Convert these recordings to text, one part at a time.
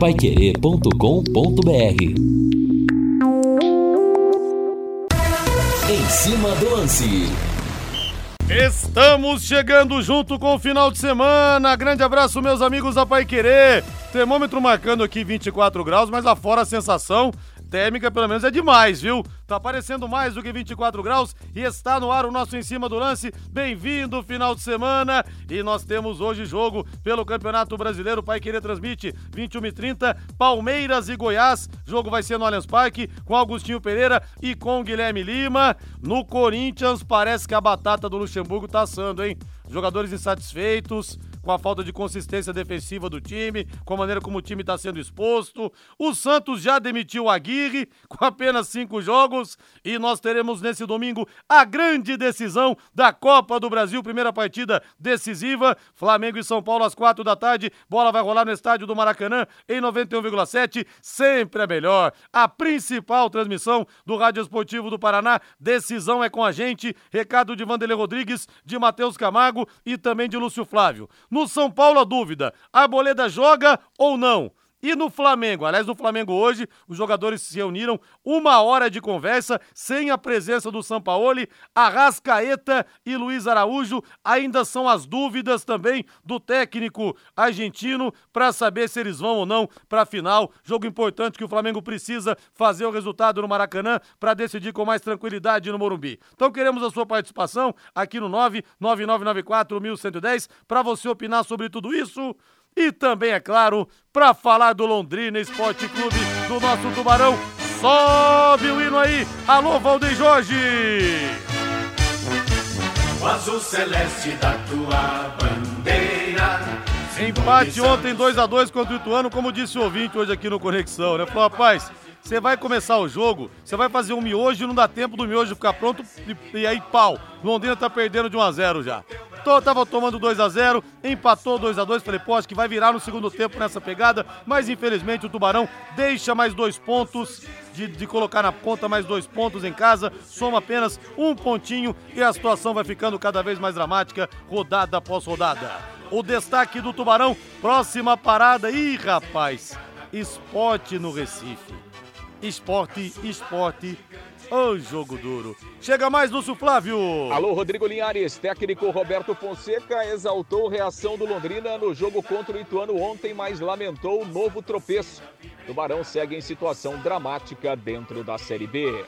paiquerê.com.br Em cima do lance. Estamos chegando junto com o final de semana. Grande abraço, meus amigos da Pai Querer. Termômetro marcando aqui 24 graus, mas afora a sensação térmica pelo menos é demais, viu? Tá aparecendo mais do que 24 graus e está no ar o nosso em cima do lance. Bem-vindo final de semana e nós temos hoje jogo pelo Campeonato Brasileiro. Pai Querer transmite 21 e 30 Palmeiras e Goiás. Jogo vai ser no Allianz Parque com Augustinho Pereira e com Guilherme Lima. No Corinthians parece que a batata do Luxemburgo tá assando, hein? Jogadores insatisfeitos com a falta de consistência defensiva do time, com a maneira como o time está sendo exposto. O Santos já demitiu o Aguirre com apenas cinco jogos e nós teremos nesse domingo a grande decisão da Copa do Brasil, primeira partida decisiva. Flamengo e São Paulo às quatro da tarde. Bola vai rolar no estádio do Maracanã em 91,7. Sempre é melhor. A principal transmissão do Rádio Esportivo do Paraná. Decisão é com a gente. Recado de Vanderlei Rodrigues, de Matheus Camargo e também de Lúcio Flávio. No São Paulo, a dúvida: Arboleda joga ou não? E no Flamengo? Aliás, no Flamengo hoje, os jogadores se reuniram uma hora de conversa, sem a presença do Sampaoli, Arrascaeta e Luiz Araújo. Ainda são as dúvidas também do técnico argentino para saber se eles vão ou não para a final. Jogo importante que o Flamengo precisa fazer o resultado no Maracanã para decidir com mais tranquilidade no Morumbi. Então queremos a sua participação aqui no 99994 1110 para você opinar sobre tudo isso. E também, é claro, para falar do Londrina Esporte Clube, do nosso Tubarão, sobe o hino aí. Alô, Valdeir Jorge! O azul celeste da tua bandeira. Empate ontem 2 a 2 contra o Ituano, como disse o ouvinte hoje aqui no Conexão, né? Falou, rapaz, você vai começar o jogo, você vai fazer um miojo e não dá tempo do miojo ficar pronto e, e aí pau. Londrina tá perdendo de 1 a 0 já. Tô, tava tomando 2 a 0 empatou 2 a 2 falei, pô, acho que vai virar no segundo tempo nessa pegada, mas infelizmente o Tubarão deixa mais dois pontos, de, de colocar na conta mais dois pontos em casa, soma apenas um pontinho e a situação vai ficando cada vez mais dramática, rodada após rodada. O destaque do Tubarão, próxima parada, ih rapaz, esporte no Recife. Esporte, esporte, Ô jogo duro. Chega mais, Lúcio Flávio. Alô, Rodrigo Linhares. Técnico Roberto Fonseca exaltou reação do Londrina no jogo contra o Ituano ontem, mas lamentou o novo tropeço. Tubarão segue em situação dramática dentro da Série B.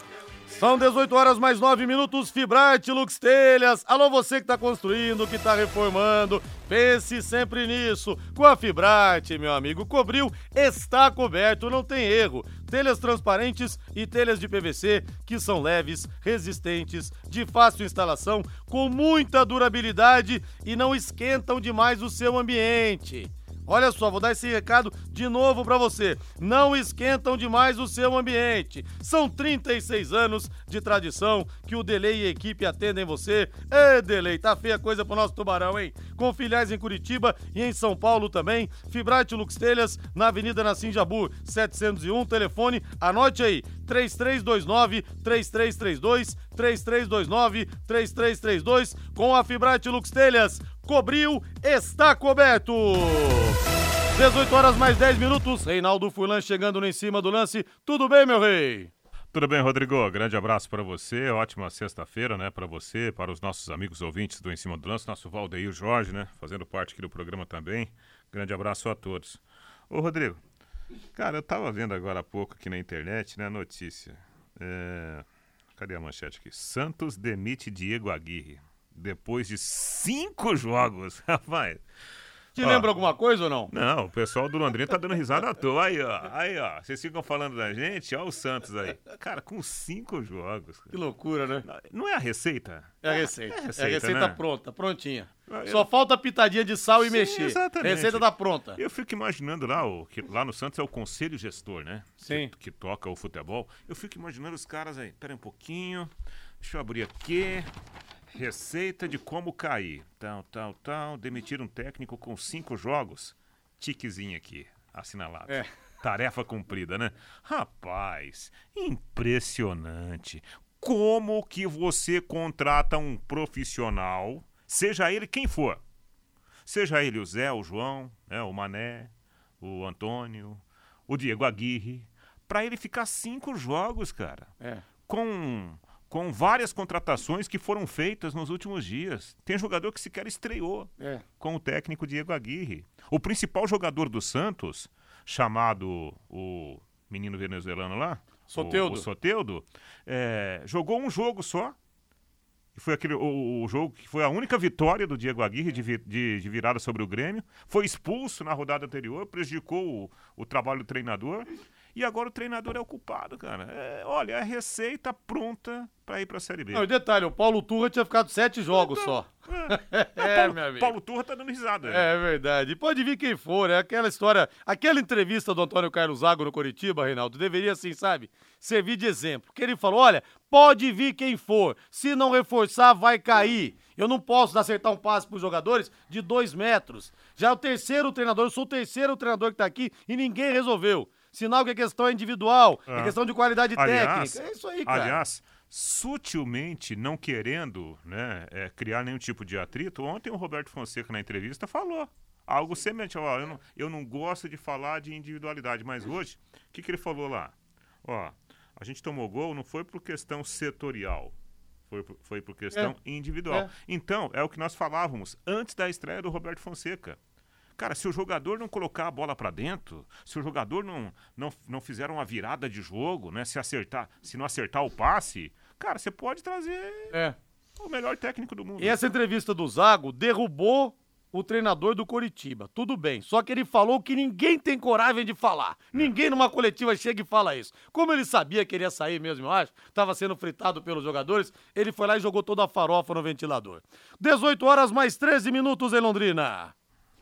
São 18 horas mais 9 minutos, Fibrate Lux Telhas. Alô, você que está construindo, que está reformando, pense sempre nisso. Com a Fibrate, meu amigo, cobriu, está coberto, não tem erro. Telhas transparentes e telhas de PVC que são leves, resistentes, de fácil instalação, com muita durabilidade e não esquentam demais o seu ambiente. Olha só, vou dar esse recado de novo para você. Não esquentam demais o seu ambiente. São 36 anos de tradição que o Delay e a equipe atendem você. Ê, Delay, tá feia coisa pro nosso tubarão, hein? Com filiais em Curitiba e em São Paulo também. Fibrate Lux Telhas, na Avenida Nassim Jabu, 701, telefone, anote aí, 3329 3332 3329 3332 com a Fibrate Lux Telhas cobriu, está coberto. 18 horas mais 10 minutos. Reinaldo Fulan chegando no em cima do lance. Tudo bem, meu rei? Tudo bem, Rodrigo? Grande abraço para você. Ótima sexta-feira, né, para você, para os nossos amigos ouvintes do Em Cima do Lance, nosso Valdeir Jorge, né, fazendo parte aqui do programa também. Grande abraço a todos. Ô, Rodrigo, cara, eu tava vendo agora há pouco aqui na internet, né, notícia. É... Cadê a manchete aqui? Santos demite Diego Aguirre depois de cinco jogos, rapaz. Te ó, lembra alguma coisa ou não? Não, o pessoal do Londrina tá dando risada à toa. Aí, ó. Aí, ó. Vocês ficam falando da gente, ó, o Santos aí. Cara, com cinco jogos. Que loucura, né? Não é a receita? É a receita. É a receita, é a receita né? pronta, prontinha. Eu... Só falta pitadinha de sal e Sim, mexer. Exatamente. Receita tá pronta. Eu fico imaginando lá, o, que lá no Santos é o conselho gestor, né? Sim. Que, que toca o futebol. Eu fico imaginando os caras aí. Pera um pouquinho. Deixa eu abrir aqui. Receita de como cair. Tal, tal, tal. Demitir um técnico com cinco jogos. Tiquezinho aqui, assinalado. É. Tarefa cumprida, né? Rapaz, impressionante. Como que você contrata um profissional, seja ele quem for, seja ele o Zé, o João, né, o Mané, o Antônio, o Diego Aguirre, para ele ficar cinco jogos, cara. É. Com, com várias contratações que foram feitas nos últimos dias. Tem jogador que sequer estreou É. com o técnico Diego Aguirre. O principal jogador do Santos, chamado o menino venezuelano lá, Soteudo. o, o Soteudo, é, jogou um jogo só. E foi aquele, o, o jogo que foi a única vitória do Diego Aguirre de, de- de virada sobre o Grêmio. Foi expulso na rodada anterior, prejudicou o, o trabalho do treinador. E agora o treinador é o culpado, cara. É, olha, a receita pronta para ir para a Série B. Não, e detalhe, o Paulo Turra tinha ficado sete jogos só. É, Paulo, meu amigo. Paulo Turra tá dando risada. É verdade. Pode vir quem for, é aquela história. Aquela entrevista do Antônio Carlos Zago no Coritiba, Reinaldo, deveria, assim, sabe, servir de exemplo. Que ele falou: olha, pode vir quem for. Se não reforçar, vai cair. Eu não posso acertar um passe pros jogadores de dois metros. Já é o terceiro treinador, eu sou o terceiro treinador que tá aqui e ninguém resolveu. Sinal que a questão é individual, é Ah. questão de qualidade Aliás, técnica. É isso aí, cara. aliás, sutilmente, não querendo né, é, criar nenhum tipo de atrito, ontem o Roberto Fonseca na entrevista falou algo semelhante. Ó, eu, não, eu não gosto de falar de individualidade, mas hoje, o que, que ele falou lá? Ó, a gente tomou gol não foi por questão setorial, foi por, foi por questão individual. É. Então, é o que nós falávamos antes da estreia do Roberto Fonseca. Cara, se o jogador não colocar a bola pra dentro, se o jogador não, não, não fizer uma virada de jogo, né? Se acertar, se não acertar o passe, cara, você pode trazer É. o melhor técnico do mundo. E essa entrevista do Zago derrubou o treinador do Coritiba. Tudo bem. Só que ele falou que ninguém tem coragem de falar. Ninguém numa coletiva chega e fala isso. Como ele sabia que ele ia sair mesmo, eu acho, estava sendo fritado pelos jogadores, ele foi lá e jogou toda a farofa no ventilador. 18 horas mais 13 minutos em Londrina.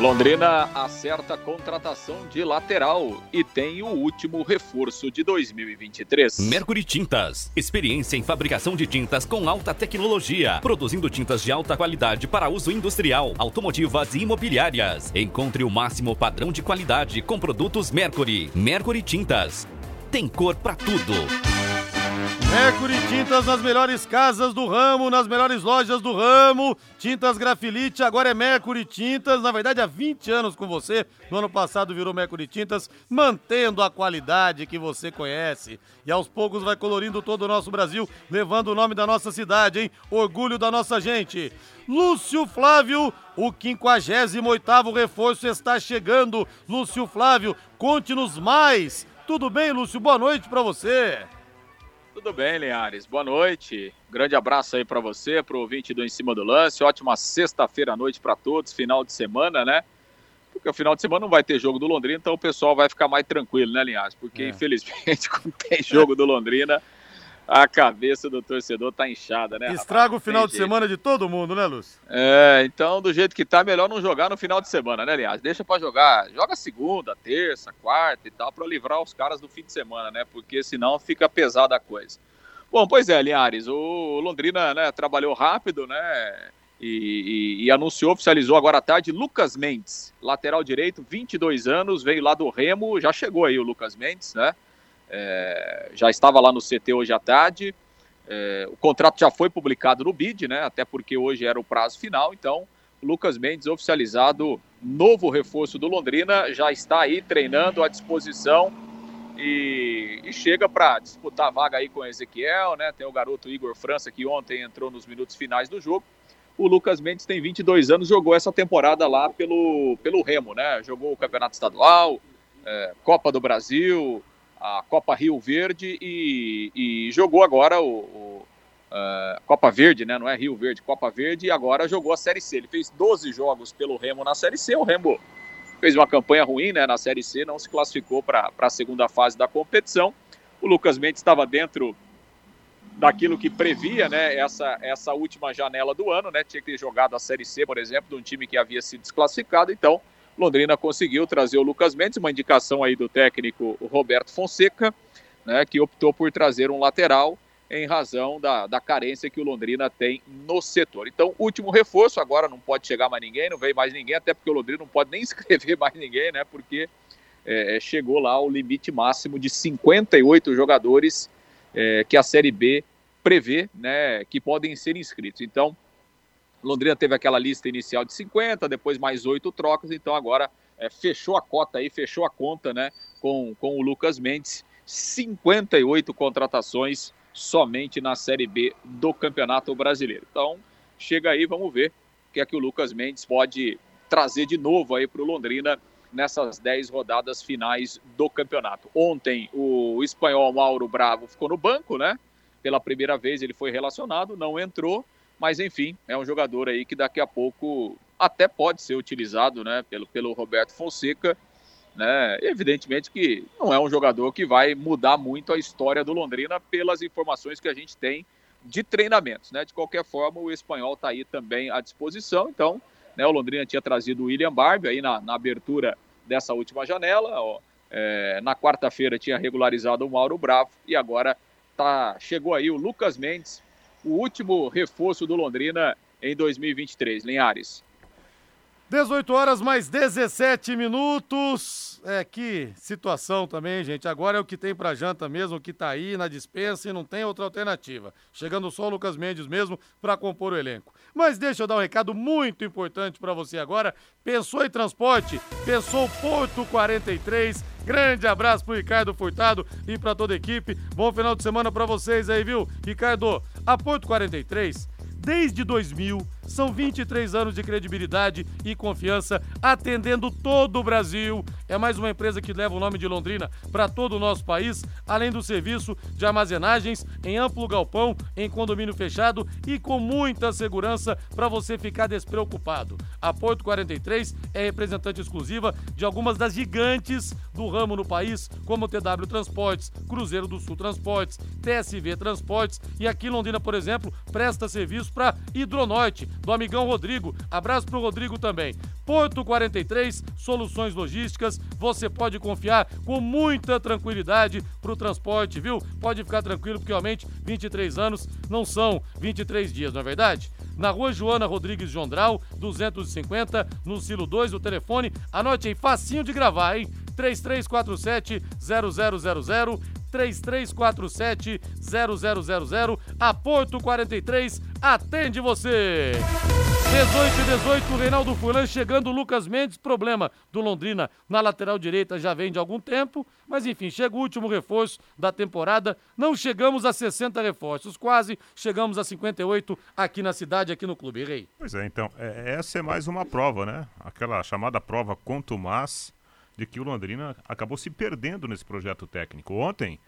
Londrina acerta a contratação de lateral e tem o último reforço de 2023. Mercury Tintas. Experiência em fabricação de tintas com alta tecnologia. Produzindo tintas de alta qualidade para uso industrial, automotivas e imobiliárias. Encontre o máximo padrão de qualidade com produtos Mercury. Mercury Tintas. Tem cor pra tudo. Mercury Tintas nas melhores casas do ramo, nas melhores lojas do ramo. Tintas Grafilite, agora é Mercury Tintas. Na verdade, há 20 anos com você. No ano passado virou Mercury Tintas, mantendo a qualidade que você conhece. E aos poucos vai colorindo todo o nosso Brasil, levando o nome da nossa cidade, hein? Orgulho da nossa gente. Lúcio Flávio, o 58º reforço está chegando. Lúcio Flávio, conte-nos mais. Tudo bem, Lúcio? Boa noite pra você. Tudo bem, Linhares. Boa noite. Grande abraço aí para você, pro ouvinte do Em Cima do Lance. Ótima sexta-feira à noite para todos, final de semana, né? Porque o final de semana não vai ter jogo do Londrina, então o pessoal vai ficar mais tranquilo, né, Linhares? Porque É. infelizmente quando tem jogo do Londrina, a cabeça do torcedor tá inchada, né? Estraga o rapaz? final Tem de jeito. semana de todo mundo, né, Lúcio? É, então do jeito que tá, melhor não jogar no final de semana, né, Linhares? Deixa pra jogar, joga segunda, terça, quarta e tal, pra livrar os caras do fim de semana, né? Porque senão fica pesada a coisa. Bom, pois é, Linhares, o Londrina né, trabalhou rápido, né? E, e- e anunciou, oficializou agora à tarde Lucas Mendes, lateral direito, 22 anos, veio lá do Remo, já chegou aí o Lucas Mendes, né? É, já estava lá no CT hoje à tarde. É, o contrato já foi publicado no BID, né? Até porque hoje era o prazo final, então Lucas Mendes oficializado, novo reforço do Londrina, já está aí treinando à disposição e, e chega para disputar a vaga aí com o Ezequiel, né? Tem o garoto Igor França que ontem entrou nos minutos finais do jogo. O Lucas Mendes tem 22 anos, jogou essa temporada lá pelo, pelo Remo, né? Jogou o Campeonato Estadual, é, Copa do Brasil, a Copa Rio Verde e, e jogou agora o, o, é, Copa Verde, né? Não é Rio Verde, Copa Verde e agora jogou a Série C. Ele fez 12 jogos pelo Remo na Série C. O Remo fez uma campanha ruim, né? Na Série C, não se classificou para a segunda fase da competição. O Lucas Mendes estava dentro daquilo que previa, né? Essa, essa última janela do ano, né? Tinha que ter jogado a Série C, por exemplo, de um time que havia sido desclassificado. Então, Londrina conseguiu trazer o Lucas Mendes, uma indicação aí do técnico Roberto Fonseca, né? Que optou por trazer um lateral em razão da, da carência que o Londrina tem no setor. Então, último reforço, agora não pode chegar mais ninguém, não veio mais ninguém, até porque o Londrina não pode nem inscrever mais ninguém, né? Porque é, chegou lá ao limite máximo de 58 jogadores é, que a Série B prevê né, que podem ser inscritos. Então, Londrina teve aquela lista inicial de 50, depois mais oito trocas, então agora é, fechou a cota aí, fechou a conta né, com, com o Lucas Mendes. 58 contratações somente na Série B do Campeonato Brasileiro. Então, chega aí, vamos ver o que é que o Lucas Mendes pode trazer de novo aí para o Londrina nessas 10 rodadas finais do campeonato. Ontem, o espanhol Mauro Bravo ficou no banco, né? Pela primeira vez ele foi relacionado, não entrou, mas enfim, é um jogador aí que daqui a pouco até pode ser utilizado, né, pelo, pelo Roberto Fonseca, né? Evidentemente que não é um jogador que vai mudar muito a história do Londrina pelas informações que a gente tem de treinamentos, né? De qualquer forma, o espanhol está aí também à disposição, então, né, o Londrina tinha trazido o William Barbie aí na, na abertura dessa última janela, ó, é, na quarta-feira tinha regularizado o Mauro Bravo e agora tá, chegou aí o Lucas Mendes, o último reforço do Londrina em 2023. Linhares. 18 horas mais 17 minutos. É que situação também, gente. Agora é o que tem pra janta mesmo, o que tá aí na dispensa e não tem outra alternativa. Chegando só o Lucas Mendes mesmo para compor o elenco. Mas deixa eu dar um recado muito importante para você agora. Pensou em transporte? Pensou Porto 43? Grande abraço pro Ricardo Furtado e para toda a equipe. Bom final de semana para vocês aí, viu? Ricardo, a Porto 43 desde 2000 são 23 anos de credibilidade e confiança atendendo todo o Brasil. É mais uma empresa que leva o nome de Londrina para todo o nosso país, além do serviço de armazenagens em amplo galpão, em condomínio fechado e com muita segurança para você ficar despreocupado. A Porto 43 é representante exclusiva de algumas das gigantes do ramo no país, como TW Transportes, Cruzeiro do Sul Transportes, TSV Transportes e aqui Londrina, por exemplo, presta serviço para Hidronorte, do amigão Rodrigo. Abraço pro Rodrigo também. Porto 43, soluções logísticas, você pode confiar com muita tranquilidade pro transporte, viu? Pode ficar tranquilo porque realmente 23 anos não são 23 dias, não é verdade? Na rua Joana Rodrigues Jondral, 250, no Silo 2, o telefone, anote aí, facinho de gravar, hein? 3347 0000 3347 0000 a Porto 43 atende você. 18 e 18, Reinaldo Fulan chegando, Lucas Mendes, problema do Londrina na lateral direita já vem de algum tempo, mas enfim, chega o último reforço da temporada, não chegamos a 60 reforços, quase chegamos a 58 aqui na cidade, aqui no Clube Rei. Pois é, então, é, essa é mais uma prova, né? Aquela chamada prova contumaz de que o Londrina acabou se perdendo nesse projeto técnico. Ontem,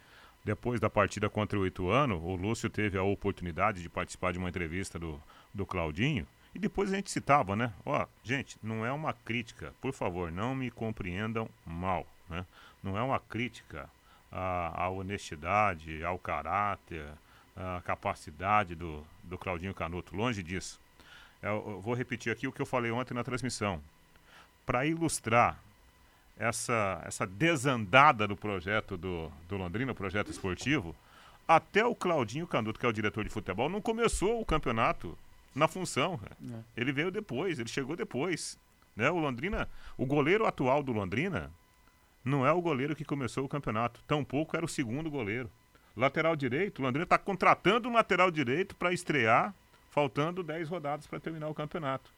depois da partida contra o Ituano, o Lúcio teve a oportunidade de participar de uma entrevista do, do Claudinho. E depois a gente citava, né? Ó, gente, não é uma crítica, por favor, não me compreendam mal, né? Não é uma crítica à, à honestidade, ao caráter, à capacidade do, do Claudinho Canuto, longe disso. Eu, eu vou repetir aqui o que eu falei ontem na transmissão. Para ilustrar essa, essa desandada do projeto do, do Londrina, o projeto esportivo, até o Claudinho Canuto, que é o diretor de futebol, não começou o campeonato na função. É. Ele veio depois, ele chegou depois. Né? O Londrina, o goleiro atual do Londrina não é o goleiro que começou o campeonato, tampouco era o segundo goleiro. Lateral direito, o Londrina está contratando um lateral direito para estrear, faltando 10 rodadas para terminar o campeonato.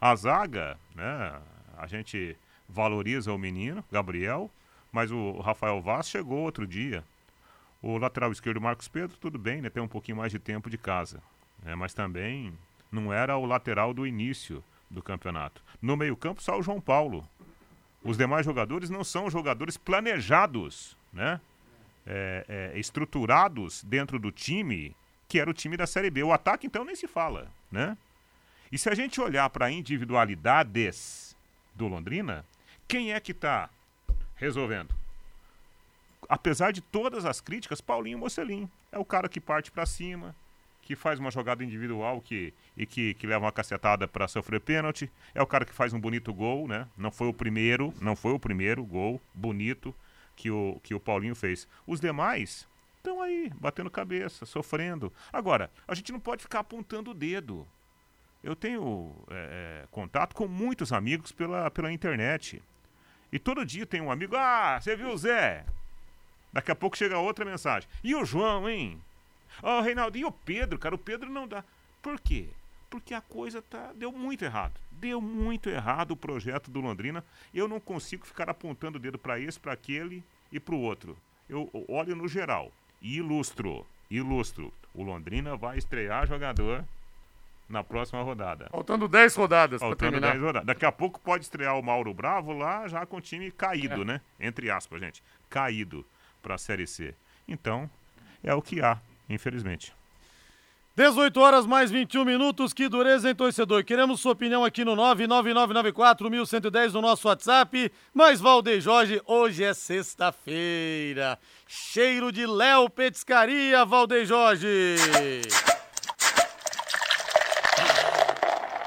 A zaga, né, a gente valoriza o menino, Gabriel, mas o Rafael Vaz chegou outro dia. O lateral esquerdo, Marcos Pedro, tudo bem, né? Tem um pouquinho mais de tempo de casa. Né, mas também não era o lateral do início do campeonato. No meio-campo, só o João Paulo. Os demais jogadores não são jogadores planejados, né? É, é, estruturados dentro do time que era o time da Série B. O ataque, então, nem se fala, né? E se a gente olhar para individualidades do Londrina, quem é que está resolvendo? Apesar de todas as críticas, Paulinho Mocelin é o cara que parte para cima, que faz uma jogada individual que, e que, que leva uma cacetada para sofrer pênalti. É o cara que faz um bonito gol, né? Não foi o primeiro, não foi o primeiro gol bonito que o, que o Paulinho fez. Os demais estão aí, batendo cabeça, sofrendo. Agora, a gente não pode ficar apontando o dedo. Eu tenho é, contato com muitos amigos pela, pela internet. E todo dia tem um amigo, ah, você viu o Zé? Daqui a pouco chega outra mensagem. E o João, hein? Ó, oh, Reinaldo, e o Pedro, cara? O Pedro não dá. Por quê? Porque a coisa tá, deu muito errado. Deu muito errado o projeto do Londrina. Eu não consigo ficar apontando o dedo para esse, para aquele e para o outro. Eu olho no geral e ilustro. Ilustro. O Londrina vai estrear jogador na próxima rodada. Faltando 10 rodadas Faltando 10 rodadas. Daqui a pouco pode estrear o Mauro Bravo lá já com o time caído, é. né? Entre aspas, gente. Caído para a Série C. Então, é o que há, infelizmente. 18 horas mais 21 minutos, que dureza, hein, torcedor? Queremos sua opinião aqui no 99994-1110 no nosso WhatsApp. Mas, Valdeir Jorge, hoje é sexta-feira. Cheiro de Léo Petiscaria, Valdeir Jorge.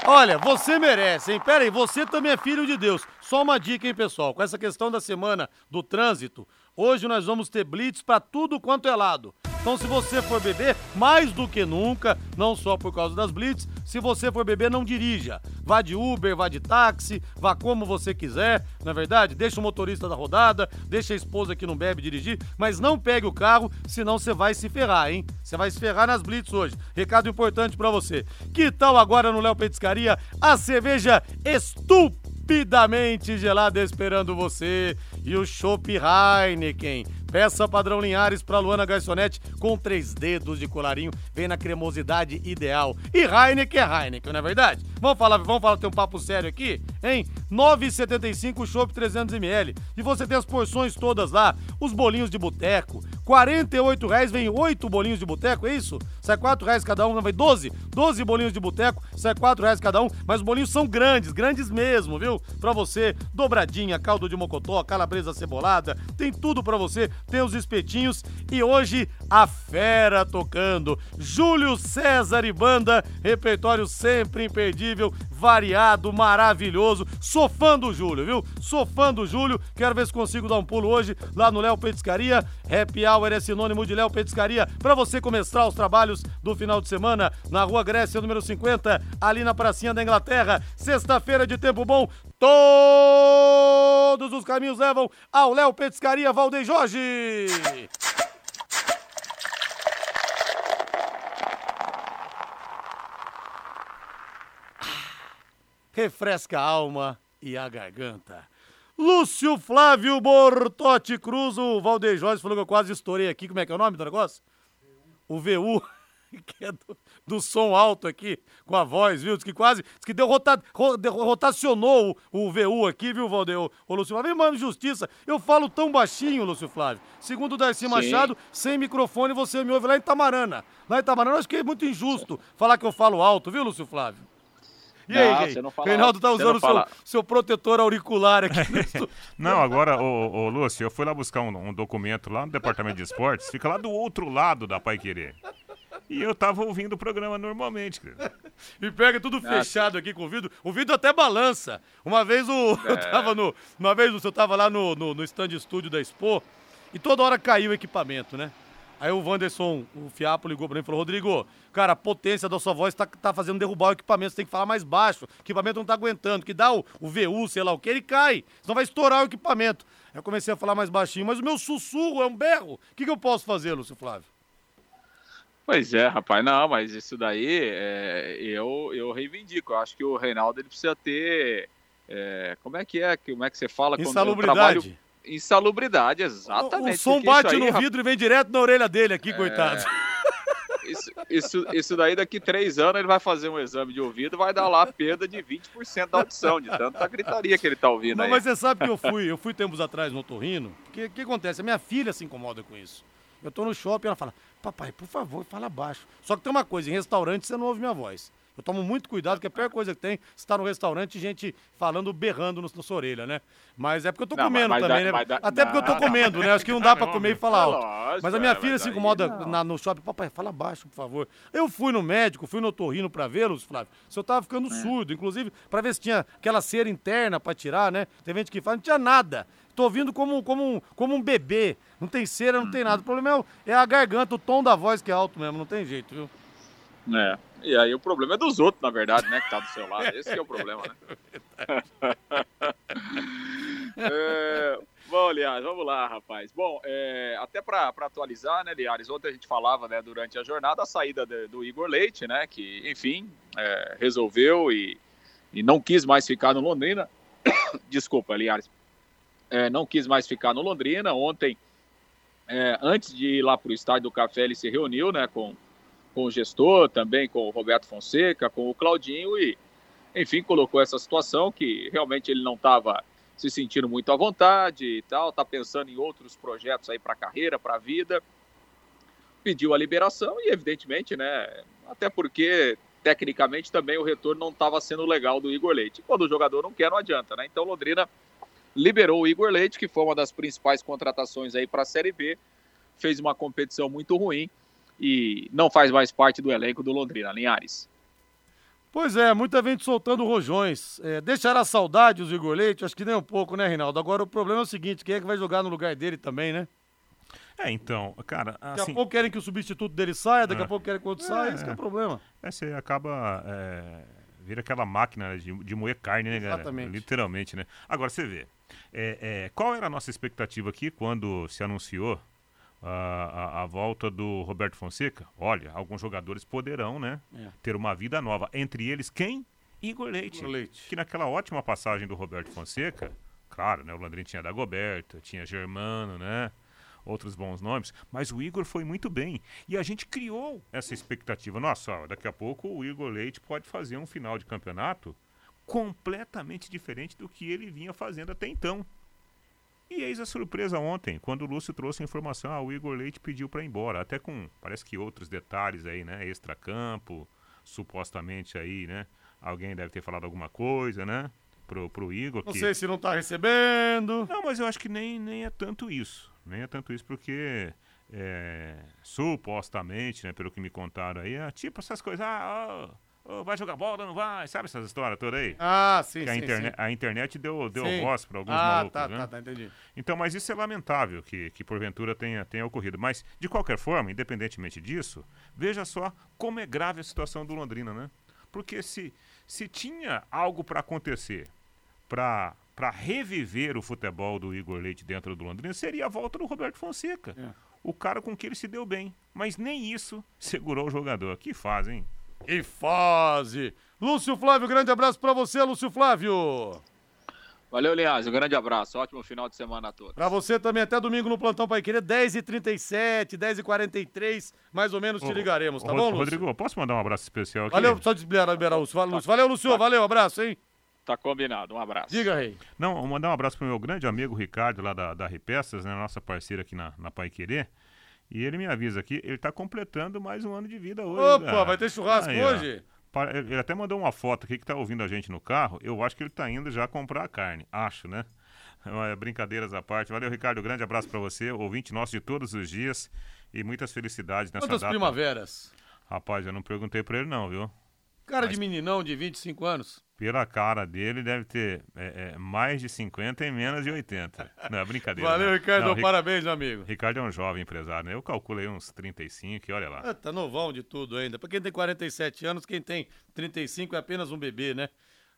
Olha, você merece, hein? Pera aí, você também é filho de Deus. Só uma dica, hein, pessoal? Com essa questão da semana do trânsito, hoje nós vamos ter blitz para tudo quanto é lado. Então, se você for beber, mais do que nunca, não só por causa das blitz, se você for beber, não dirija. Vá de Uber, vá de táxi, vá como você quiser, na é verdade? Deixa o motorista da rodada, deixa a esposa que não bebe dirigir, mas não pegue o carro, senão você vai se ferrar, hein? Você vai se ferrar nas blitz hoje. Recado importante para você. Que tal agora no Léo Petiscaria a cerveja estupidamente gelada esperando você e o Chopp Heineken Peça padrão Linhares para Luana Garçonete com três dedos de colarinho, vem na cremosidade ideal. E Heineken é Heineken, não é verdade? Vamos falar, vamos falar, ter um papo sério aqui, hein? 9,75 chopp 300ml. E você tem as porções todas lá, os bolinhos de boteco. 48 reais vem oito bolinhos de boteco, é isso? Sai 4 reais cada um, não vai 12? 12 bolinhos de boteco, sai 4 reais cada um, mas os bolinhos são grandes, grandes mesmo, viu? Pra você, dobradinha, caldo de mocotó, calabresa cebolada, tem tudo pra você tem os espetinhos e hoje a fera tocando. Júlio César e banda, repertório sempre imperdível, variado, maravilhoso. Sou fã do Júlio, viu? Sou fã do Júlio. Quero ver se consigo dar um pulo hoje lá no Léo Petiscaria. Happy Hour é sinônimo de Léo Petiscaria para você começar os trabalhos do final de semana na Rua Grécia, número 50, ali na pracinha da Inglaterra. Sexta-feira de tempo bom. Todos os caminhos levam ao Léo Petiscaria Valdeir Jorge. Refresca a alma e a garganta. Lúcio Flávio Bortotti Cruz, o Valdeir Jorge falou que eu quase estourei aqui. Como é que é o nome do negócio? O VU. que é do, do, som alto aqui, com a voz, viu? Diz que quase, diz que deu rota, rotacionou o, o VU aqui, viu, Valdeir? O, o Lúcio Flávio, mano, justiça, eu falo tão baixinho, Lúcio Flávio. Segundo o Darcy. Machado, sem microfone você me ouve lá em Itamarana. Lá em Itamarana, eu acho que é muito injusto falar que eu falo alto, viu, Lúcio Flávio? E não, aí, Rei? Reinaldo tá usando o seu, seu protetor auricular aqui. não, agora, ô, ô, Lúcio, eu fui lá buscar um, um, documento lá no departamento de esportes, fica lá do outro lado da Pai Querer. E eu tava ouvindo o programa normalmente, cara. E pega tudo fechado aqui com o vidro. O vidro até balança. Uma vez o. É. Eu tava no. Uma vez eu tava lá no, no, no stand estúdio da Expo e toda hora caiu o equipamento, né? Aí o Wanderson, o Fiapo, ligou pra mim e falou: Rodrigo, cara, a potência da sua voz tá, tá fazendo derrubar o equipamento, você tem que falar mais baixo, o equipamento não tá aguentando, que dá o, o VU, sei lá o que, ele cai, senão vai estourar o equipamento. Aí eu comecei a falar mais baixinho, mas o meu sussurro é um berro. O que, que eu posso fazer, Lúcio Flávio? Pois é, rapaz, não, mas isso daí é, eu, eu reivindico. Eu acho que o Reinaldo ele precisa ter. É, como é que é? Como é que você fala? Insalubridade. Trabalho... Insalubridade, exatamente. O, o som bate no vidro e vem direto na orelha dele aqui, é... coitado. Isso, isso, isso daí daqui três anos ele vai fazer um exame de ouvido vai dar lá perda de 20% da audição, de tanta gritaria que ele tá ouvindo Não, aí. mas você sabe que eu fui, eu fui tempos atrás no Torrino, o que, acontece? A minha filha se incomoda com isso. Eu tô no shopping e ela fala, papai, por favor, fala baixo. Só que tem uma coisa, em restaurante você não ouve minha voz. Eu tomo muito cuidado, porque a pior coisa que tem, você tá no restaurante gente falando, berrando na sua orelha, né? Mas é porque eu tô não, comendo mas, também, mas, né? Mas, Até porque eu tô comendo, né? Acho que não dá pra comer e falar alto. Lógico, mas a minha é, filha se incomoda na, no shopping, papai, fala baixo, por favor. Eu fui no médico, fui no torrino pra vê-los, Flávio. Se eu tava ficando é. surdo, inclusive, pra ver se tinha aquela cera interna pra tirar, né? Tem gente que fala, não tinha nada. Tô ouvindo como, como, como um bebê. Não tem cera, não tem nada. O problema é, é a garganta, o tom da voz que é alto mesmo, não tem jeito, viu? É. E aí o problema é dos outros, na verdade, né? Que tá do seu lado. Esse é o problema, né? É, bom, Liares, vamos lá, rapaz. Bom, é, até para atualizar, né, Liares, ontem a gente falava, né, durante a jornada, a saída de, do Igor Leite, né, que, enfim, é, resolveu e, e não quis mais ficar no Londrina. Desculpa, Liares. É, não quis mais ficar no Londrina. Ontem, é, antes de ir lá para o estádio do Café, ele se reuniu, né, com, com o gestor, também com o Roberto Fonseca, com o Claudinho e, enfim, colocou essa situação que realmente ele não estava se sentindo muito à vontade e tal, tá pensando em outros projetos aí para a carreira, para a vida. Pediu a liberação e, evidentemente, né, até porque tecnicamente também o retorno não estava sendo legal do Igor Leite. Quando o jogador não quer, não adianta, né? Então Londrina liberou o Igor Leite, que foi uma das principais contratações aí para a Série B, fez uma competição muito ruim e não faz mais parte do elenco do Londrina, Linhares. Pois é, muita gente soltando rojões. É, deixará saudade os Igor Leite? Acho que nem um pouco, né, Reinaldo? Agora o problema é o seguinte: quem é que vai jogar no lugar dele também, né? É, então, cara. Assim, daqui a pouco querem que o substituto dele saia, daqui é. a pouco querem que o outro é, saia, esse é o problema. É, você acaba. É, vira aquela máquina de, de moer carne, né? Exatamente. Literalmente, né? Agora, você vê. É, é, qual era a nossa expectativa aqui quando se anunciou a, a, a, volta do Roberto Fonseca, olha, alguns jogadores poderão, né, é. ter uma vida nova. Entre eles, quem? Igor Leite, Igor Leite. Que naquela ótima passagem do Roberto Fonseca, claro, né, o Landrin tinha Dagoberto, tinha Germano, né, outros bons nomes, mas o Igor foi muito bem. E a gente criou essa expectativa. Nossa, ó, daqui a pouco o Igor Leite pode fazer um final de campeonato completamente diferente do que ele vinha fazendo até então. E eis a surpresa ontem, quando o Lúcio trouxe a informação, ah, o Igor Leite pediu para ir embora, até com, parece que outros detalhes aí, né, extracampo, supostamente aí, né, alguém deve ter falado alguma coisa, né, pro, pro Igor. Não que... sei se não tá recebendo. Não, mas eu acho que nem, nem é tanto isso, nem é tanto isso porque... É, supostamente, né, pelo que me contaram aí, é tipo essas coisas, ah, oh, Oh, vai jogar bola, não vai? Sabe essas histórias todas aí? Ah, sim, que a sim, internet, sim. A internet deu, deu sim. voz para alguns ah, malucos, tá, né? tá, tá, entendi. Então, mas isso é lamentável que, que porventura tenha, tenha ocorrido. Mas, de qualquer forma, independentemente disso, veja só como é grave a situação do Londrina, né? Porque se, se tinha algo para acontecer para para reviver o futebol do Igor Leite dentro do Londrina, seria a volta do Roberto Fonseca. É. O cara com que ele se deu bem. Mas nem isso segurou o jogador. Que faz, hein? E fase! Lúcio Flávio, grande abraço para você, Lúcio Flávio. Valeu, Linhares. Um grande abraço. Ótimo final de semana a todos. Para você também, até domingo no Plantão Pai Querer, 10h37, 10h43, mais ou menos, te ligaremos, tá ô, bom, Lúcio? Rodrigo, posso mandar um abraço especial aqui? Valeu, só liberar, liberar o Lúcio. Valeu, Lúcio, valeu, abraço, hein? Tá combinado, um abraço. Diga, Rei. Não, vou mandar um abraço pro meu grande amigo Ricardo, lá da, da Ripeças, né, nossa parceira aqui na, na Pai Querer. E ele me avisa aqui, ele tá completando mais um ano de vida hoje. Opa, cara. vai ter churrasco Aí, ó. hoje? Ele até mandou uma foto aqui que tá ouvindo a gente no carro. Eu acho que ele tá indo já comprar a carne. Acho, né? É, Brincadeiras à parte. Valeu, Ricardo. Grande abraço para você, ouvinte nosso de todos os dias. E muitas felicidades nessa Quantas data. primaveras? Rapaz, eu não perguntei pra ele, não, viu? Cara Mas- de meninão de 25 anos. Pela cara dele, deve ter é, é, mais de 50 e menos de 80. Não, é brincadeira. Valeu, né? Ricardo. Não, Ri- parabéns, meu amigo. Ricardo é um jovem empresário, né? Eu calculei uns 35 e olha lá. Ah, tá novão de tudo ainda. Pra quem tem 47 anos, quem tem 35 é apenas um bebê, né?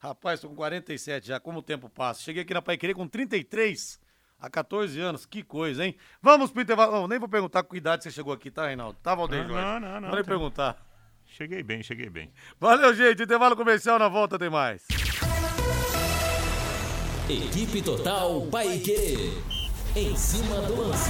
Rapaz, tô com 47 já, como o tempo passa. Cheguei aqui na Pai Querer com 33 há 14 anos. Que coisa, hein? Vamos pro intervalo. Não, nem vou perguntar com que idade você chegou aqui, tá, Reinaldo? Tá, Valdeir Não, não, não, não, Vou nem tá. perguntar. Cheguei bem, cheguei bem. Valeu, gente. Intervalo comercial na volta tem mais. Equipe Total Paique. Em cima do lance.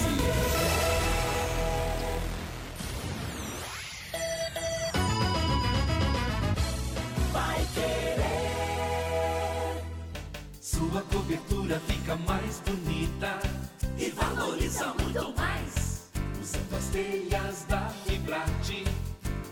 Sua cobertura fica mais bonita e valoriza muito mais. Usando as telhas da Fibrate,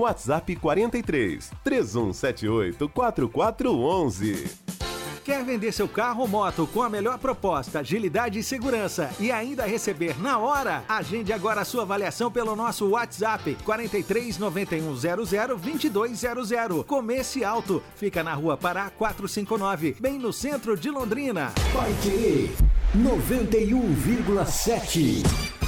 WhatsApp 43 3178 4411. Quer vender seu carro ou moto com a melhor proposta, agilidade e segurança e ainda receber na hora? Agende agora a sua avaliação pelo nosso WhatsApp 43 9100 2200. Comece Alto, fica na rua Pará 459, bem no centro de Londrina. Querer 91,7.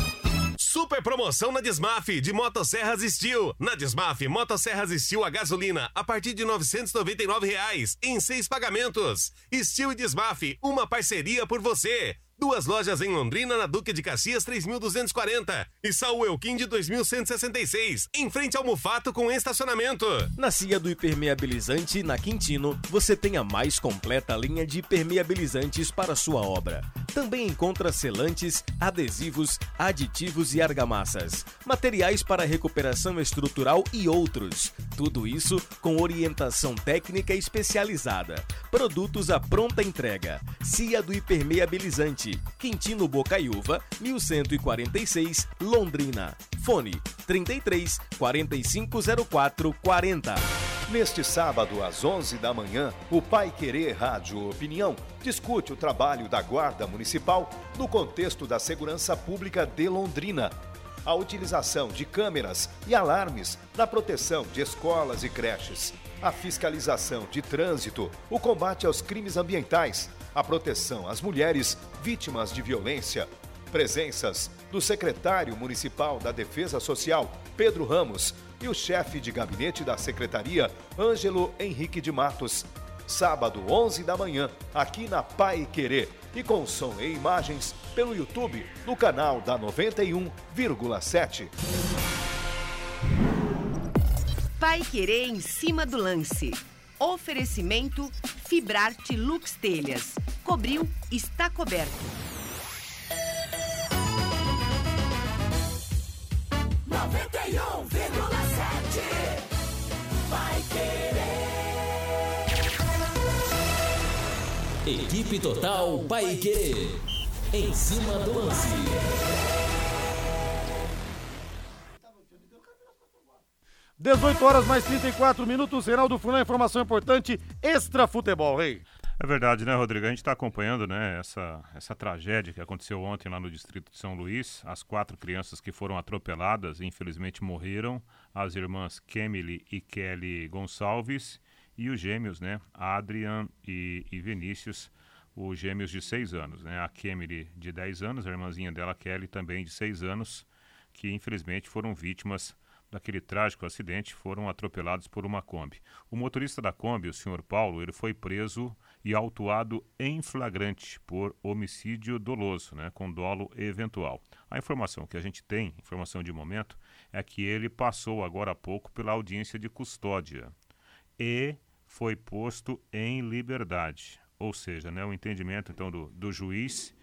Super promoção na Desmaf de Motosserras Steel. Na Desmaf, Motosserras Steel a gasolina a partir de 999 reais, em seis pagamentos. Steel e Desmaf, uma parceria por você. Duas lojas em Londrina, na Duque de Caxias 3240 e Saul Elquim de 2166, em frente ao Mufato com estacionamento. Na Cia do Hipermeabilizante, na Quintino, você tem a mais completa linha de hipermeabilizantes para sua obra. Também encontra selantes, adesivos, aditivos e argamassas, materiais para recuperação estrutural e outros. Tudo isso com orientação técnica especializada. Produtos à pronta entrega. Cia do Hipermeabilizante. Quintino Bocaiúva, 1146, Londrina. Fone 33 4504 40. Neste sábado, às 11 da manhã, o Pai Querer Rádio Opinião discute o trabalho da Guarda Municipal no contexto da segurança pública de Londrina. A utilização de câmeras e alarmes na proteção de escolas e creches, a fiscalização de trânsito, o combate aos crimes ambientais, a proteção às mulheres vítimas de violência. Presenças do secretário municipal da Defesa Social, Pedro Ramos, e o chefe de gabinete da secretaria, Ângelo Henrique de Matos. Sábado, 11 da manhã, aqui na Pai Querer. E com som e imagens pelo YouTube, no canal da 91,7. Pai Querer em cima do lance. Oferecimento Fibrarte Lux Telhas. Cobriu, está coberto. 91,7 Vai querer. Equipe Total Paique. Em cima do lance. Dezoito horas mais 34 minutos. Reinaldo Fulan, informação importante, extra futebol, rei. É verdade, né, Rodrigo? A gente está acompanhando né, essa, essa tragédia que aconteceu ontem lá no distrito de São Luís. As quatro crianças que foram atropeladas, infelizmente morreram. As irmãs Kemily e Kelly Gonçalves e os gêmeos, né, Adrian e, e Vinícius, os gêmeos de seis anos. Né? A Kemily de 10 anos, a irmãzinha dela, Kelly, também de seis anos, que infelizmente foram vítimas daquele trágico acidente, foram atropelados por uma Kombi. O motorista da Kombi, o senhor Paulo, ele foi preso e autuado em flagrante por homicídio doloso, né, com dolo eventual. A informação que a gente tem, informação de momento, é que ele passou agora há pouco pela audiência de custódia e foi posto em liberdade. Ou seja, né, o entendimento então do, do juiz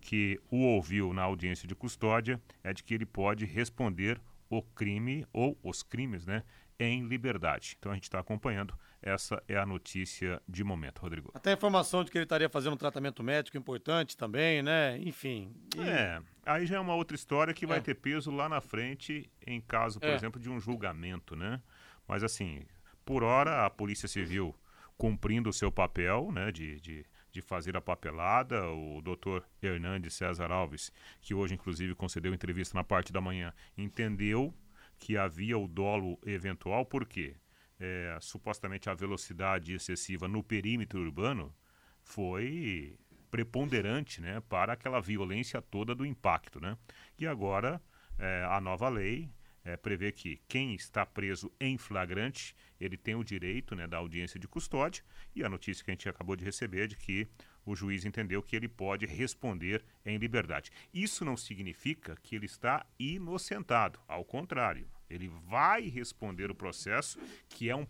que o ouviu na audiência de custódia é de que ele pode responder o crime ou os crimes, né, em liberdade. Então a gente está acompanhando. Essa é a notícia de momento, Rodrigo. Até a informação de que ele estaria fazendo um tratamento médico importante também, né? Enfim. E... É, aí já é uma outra história que é. vai ter peso lá na frente em caso, por é. exemplo, de um julgamento, né? Mas assim, por hora a Polícia Civil cumprindo o seu papel, né, de, de de fazer a papelada. O doutor Hernandes César Alves, que hoje inclusive concedeu entrevista na parte da manhã, entendeu que havia o dolo eventual, porque é, supostamente a velocidade excessiva no perímetro urbano foi preponderante né, para aquela violência toda do impacto. Né? E agora é, a nova lei é, prevê que quem está preso em flagrante ele tem o direito né, da audiência de custódia e a notícia que a gente acabou de receber é de que o juiz entendeu que ele pode responder em liberdade. Isso não significa que ele está inocentado, ao contrário, ele vai responder o processo, que é um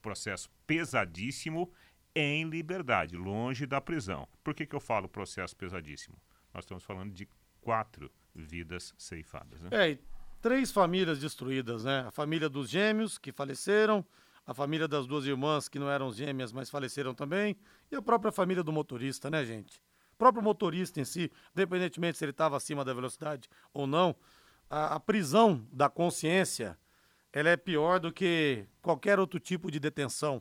processo pesadíssimo, em liberdade, longe da prisão. Por que, que eu falo processo pesadíssimo? Nós estamos falando de quatro vidas ceifadas. Né? É, três famílias destruídas, né? A família dos gêmeos que faleceram, a família das duas irmãs que não eram gêmeas, mas faleceram também, e a própria família do motorista, né, gente? O próprio motorista em si, independentemente se ele estava acima da velocidade ou não, a, a prisão da consciência ela é pior do que qualquer outro tipo de detenção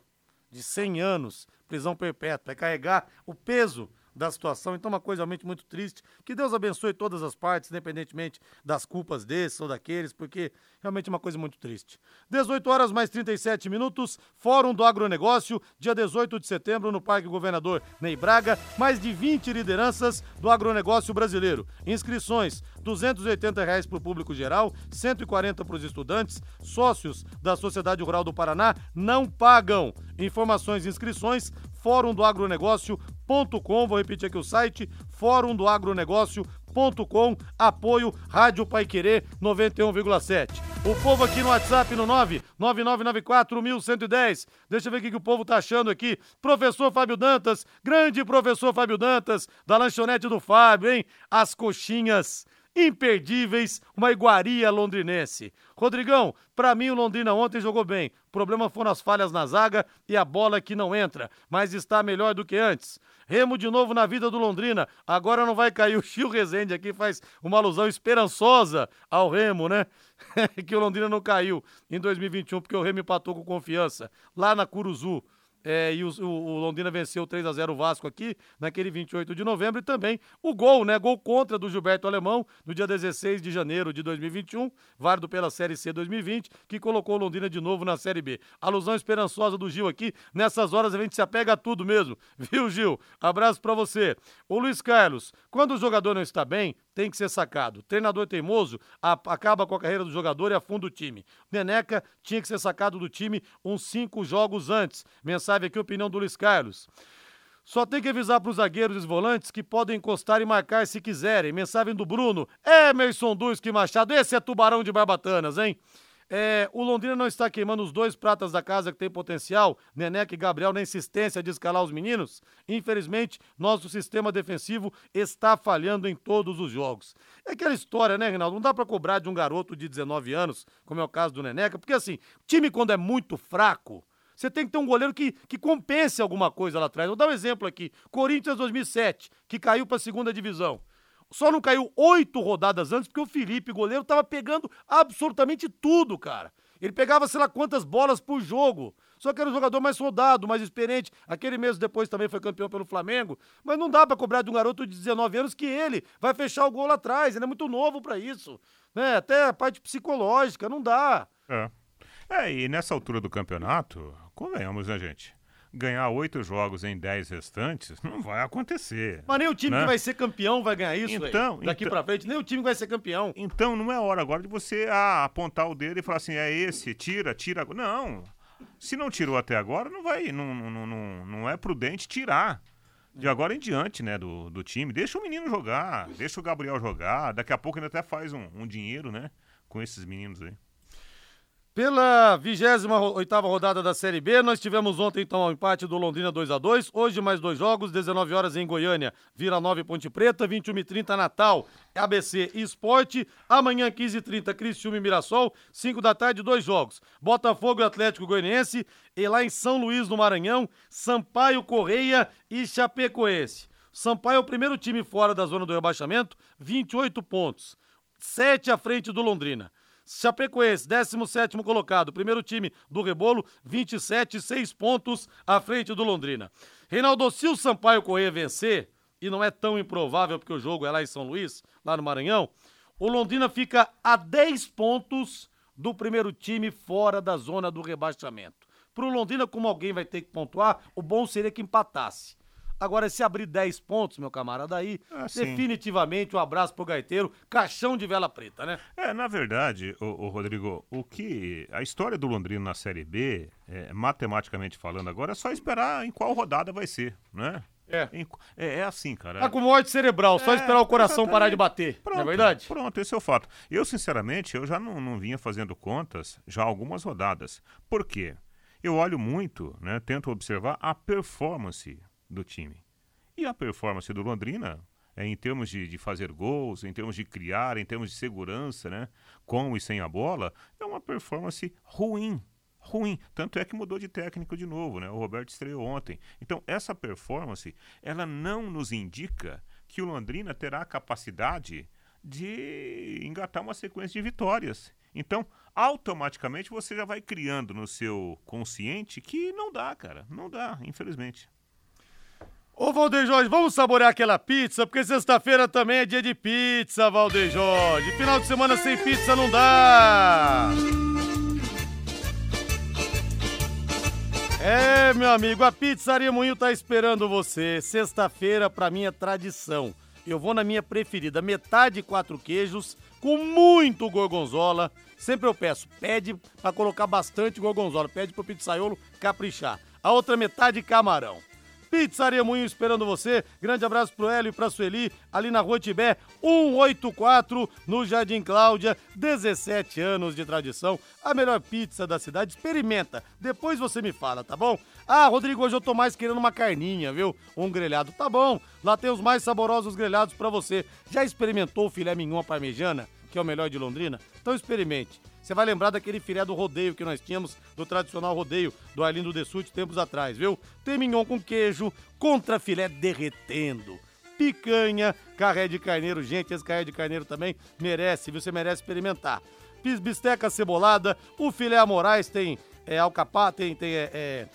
de 100 anos, prisão perpétua, é carregar o peso da situação. Então, uma coisa realmente muito triste. Que Deus abençoe todas as partes, independentemente das culpas desses ou daqueles, porque realmente é uma coisa muito triste. 18 horas mais 37 minutos, Fórum do Agronegócio, dia 18 de setembro, no Parque Governador Ney Braga. Mais de 20 lideranças do agronegócio brasileiro. Inscrições: 280 reais para o público geral, 140 para os estudantes. Sócios da Sociedade Rural do Paraná não pagam. Informações e inscrições, Fórum do Agronegócio.com. Vou repetir aqui o site, Fórum do Agronegócio.com. Apoio Rádio Paiquerê 91,7. O povo aqui no WhatsApp no 999941110. Deixa eu ver o que o povo tá achando aqui. Professor Fábio Dantas, grande professor Fábio Dantas, da lanchonete do Fábio, hein? As coxinhas imperdíveis, uma iguaria londrinense. Rodrigão, para mim o Londrina ontem jogou bem. O problema foram as falhas na zaga e a bola que não entra, mas está melhor do que antes. Remo de novo na vida do Londrina. Agora não vai cair. O Chio Rezende aqui faz uma alusão esperançosa ao Remo, né? que o Londrina não caiu em 2021 porque o Remo empatou com confiança lá na Curuzu. É, e o, o, Londrina venceu 3 a 0 o Vasco aqui, naquele 28 de novembro, e também o gol, né? Gol contra do Gilberto Alemão, no dia 16 de janeiro de 2021, válido pela Série C 2020, que colocou o Londrina de novo na Série B. Alusão esperançosa do Gil aqui, nessas horas a gente se apega a tudo mesmo, viu, Gil? Abraço para você. O Luiz Carlos, quando o jogador não está bem, tem que ser sacado. Treinador teimoso a, acaba com a carreira do jogador e afunda o time. Neneca tinha que ser sacado do time uns cinco jogos antes. Mensagem aqui, opinião do Luiz Carlos. Só tem que avisar para os zagueiros e os volantes que podem encostar e marcar se quiserem. Mensagem do Bruno. Emerson Duski Machado, esse é tubarão de barbatanas, hein? É, o Londrina não está queimando os dois pratas da casa que tem potencial, Neneca e Gabriel, na insistência de escalar os meninos? Infelizmente, nosso sistema defensivo está falhando em todos os jogos. É aquela história, né, Reinaldo? Não dá para cobrar de um garoto de 19 anos, como é o caso do Neneca, porque assim, time quando é muito fraco, você tem que ter um goleiro que, que compense alguma coisa lá atrás. Vou dar um exemplo aqui: Corinthians 2007, que caiu para a segunda divisão. Só não caiu oito rodadas antes porque o Felipe, goleiro, tava pegando absolutamente tudo, cara. Ele pegava sei lá quantas bolas por jogo. Só que era um jogador mais soldado, mais experiente. Aquele mesmo depois também foi campeão pelo Flamengo. Mas não dá para cobrar de um garoto de 19 anos que ele vai fechar o gol lá atrás. Ele é muito novo para isso. Né? Até a parte psicológica, não dá. É. É, e nessa altura do campeonato, convenhamos, né, gente? Ganhar oito jogos em dez restantes, não vai acontecer. Mas nem o time né? que vai ser campeão vai ganhar isso, então, daqui então, pra frente. Nem o time que vai ser campeão. Então não é hora agora de você ah, apontar o dedo e falar assim, é esse, tira, tira. Não. Se não tirou até agora, não vai, não, não, não, não é prudente tirar. De agora em diante, né, do, do time. Deixa o menino jogar, deixa o Gabriel jogar. Daqui a pouco ele até faz um, um dinheiro, né, com esses meninos aí. Pela 28 rodada da Série B, nós tivemos ontem então o empate do Londrina 2 a 2 Hoje mais dois jogos, 19 horas em Goiânia, Vila Nova e Ponte Preta, 21 e 30 Natal, ABC e Esporte. Amanhã, 15 e 30 Criciúma e Mirassol, 5 da tarde, dois jogos. Botafogo e Atlético Goianiense. E lá em São Luís, no Maranhão, Sampaio Correia e Chapecoense. Sampaio é o primeiro time fora da zona do rebaixamento, 28 pontos. 7 à frente do Londrina. Chapecoense, 17 colocado. Primeiro time do Rebolo, 27, 6 pontos à frente do Londrina. Reinaldo, se o Sampaio Correia vencer, e não é tão improvável porque o jogo é lá em São Luís, lá no Maranhão, o Londrina fica a 10 pontos do primeiro time fora da zona do rebaixamento. Para o Londrina, como alguém vai ter que pontuar, o bom seria que empatasse. Agora, se abrir 10 pontos, meu camarada, aí, Ah, definitivamente um abraço pro gaiteiro, caixão de vela preta, né? É, na verdade, o, Rodrigo, o que. A história do Londrina na Série B, é, matematicamente falando agora, é só esperar em qual rodada vai ser, né? É. É, é assim, cara. Tá com morte cerebral, só É, esperar o coração parar de bater, Pronto, não é verdade? Pronto, esse é o fato. Eu, sinceramente, eu já não, não vinha fazendo contas já algumas rodadas. Por quê? Eu olho muito, né, tento observar a performance do time. E a performance do Londrina, é, em termos de, de fazer gols, em termos de criar, em termos de segurança, né, com e sem a bola, é uma performance ruim. Ruim. Tanto é que mudou de técnico de novo, né? O Roberto estreou ontem. Então, essa performance, ela não nos indica que o Londrina terá a capacidade de engatar uma sequência de vitórias. Então, automaticamente você já vai criando no seu consciente que não dá, cara. Não dá, infelizmente. Ô, Valdeir Jorge, vamos saborear aquela pizza, porque sexta-feira também é dia de pizza, Valdeir Jorge. Final de semana sem pizza não dá. É, meu amigo, a Pizzaria Moinho tá esperando você. Sexta-feira, pra mim, é tradição. Eu vou na minha preferida, metade quatro queijos, com muito gorgonzola. Sempre eu peço, pede pra colocar bastante gorgonzola. Pede pro pizzaiolo caprichar. A outra metade, camarão. Pizzaria Moinho esperando você. Grande abraço pro Hélio e pra Sueli, ali na Rua Tibé, 184, no Jardim Cláudia. 17 anos de tradição. A melhor pizza da cidade. Experimenta. Depois você me fala, tá bom? Ah, Rodrigo, hoje eu tô mais querendo uma carninha, viu? Um grelhado. Tá bom. Lá tem os mais saborosos grelhados pra você. Já experimentou o filé mignon parmejana, que é o melhor de Londrina? Então experimente. Você vai lembrar daquele filé do rodeio que nós tínhamos, do tradicional rodeio do Arlindo Dessute tempos atrás, viu? Tem mignon com queijo, contra filé derretendo. Picanha, carré de carneiro. Gente, esse carré de carneiro também merece, viu? Você merece experimentar. Bisteca cebolada, o filé a Moraes tem é, alcapá, tem, tem é, é,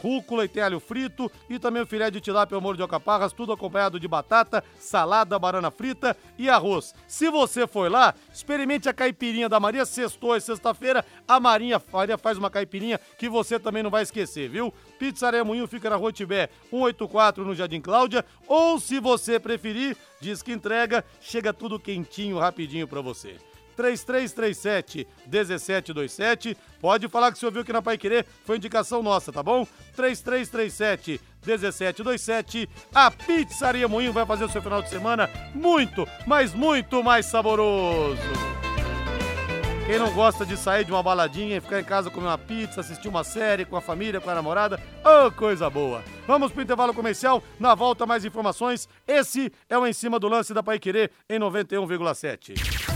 rúcula e tem alho frito e também o filé de tilápia ao molho de alcaparras, tudo acompanhado de batata, salada, banana frita e arroz. Se você for lá, experimente a caipirinha da Maria, sextou e sexta-feira, a Marinha, Maria faz uma caipirinha que você também não vai esquecer, viu? Pizzaria Moinho fica na Rua Tibé, 184 no Jardim Cláudia, ou se você preferir, diz que entrega, chega tudo quentinho, rapidinho pra você. 3337 1727. Pode falar que você ouviu aqui na Pai Querer, foi indicação nossa, tá bom? 3337 1727. A Pizzaria Moinho vai fazer o seu final de semana muito, mas muito mais saboroso. Quem não gosta de sair de uma baladinha e ficar em casa comer uma pizza, assistir uma série com a família, com a namorada, ô coisa boa. Vamos pro intervalo comercial, na volta mais informações. Esse é o Em Cima do Lance da Pai Querer em 91,7.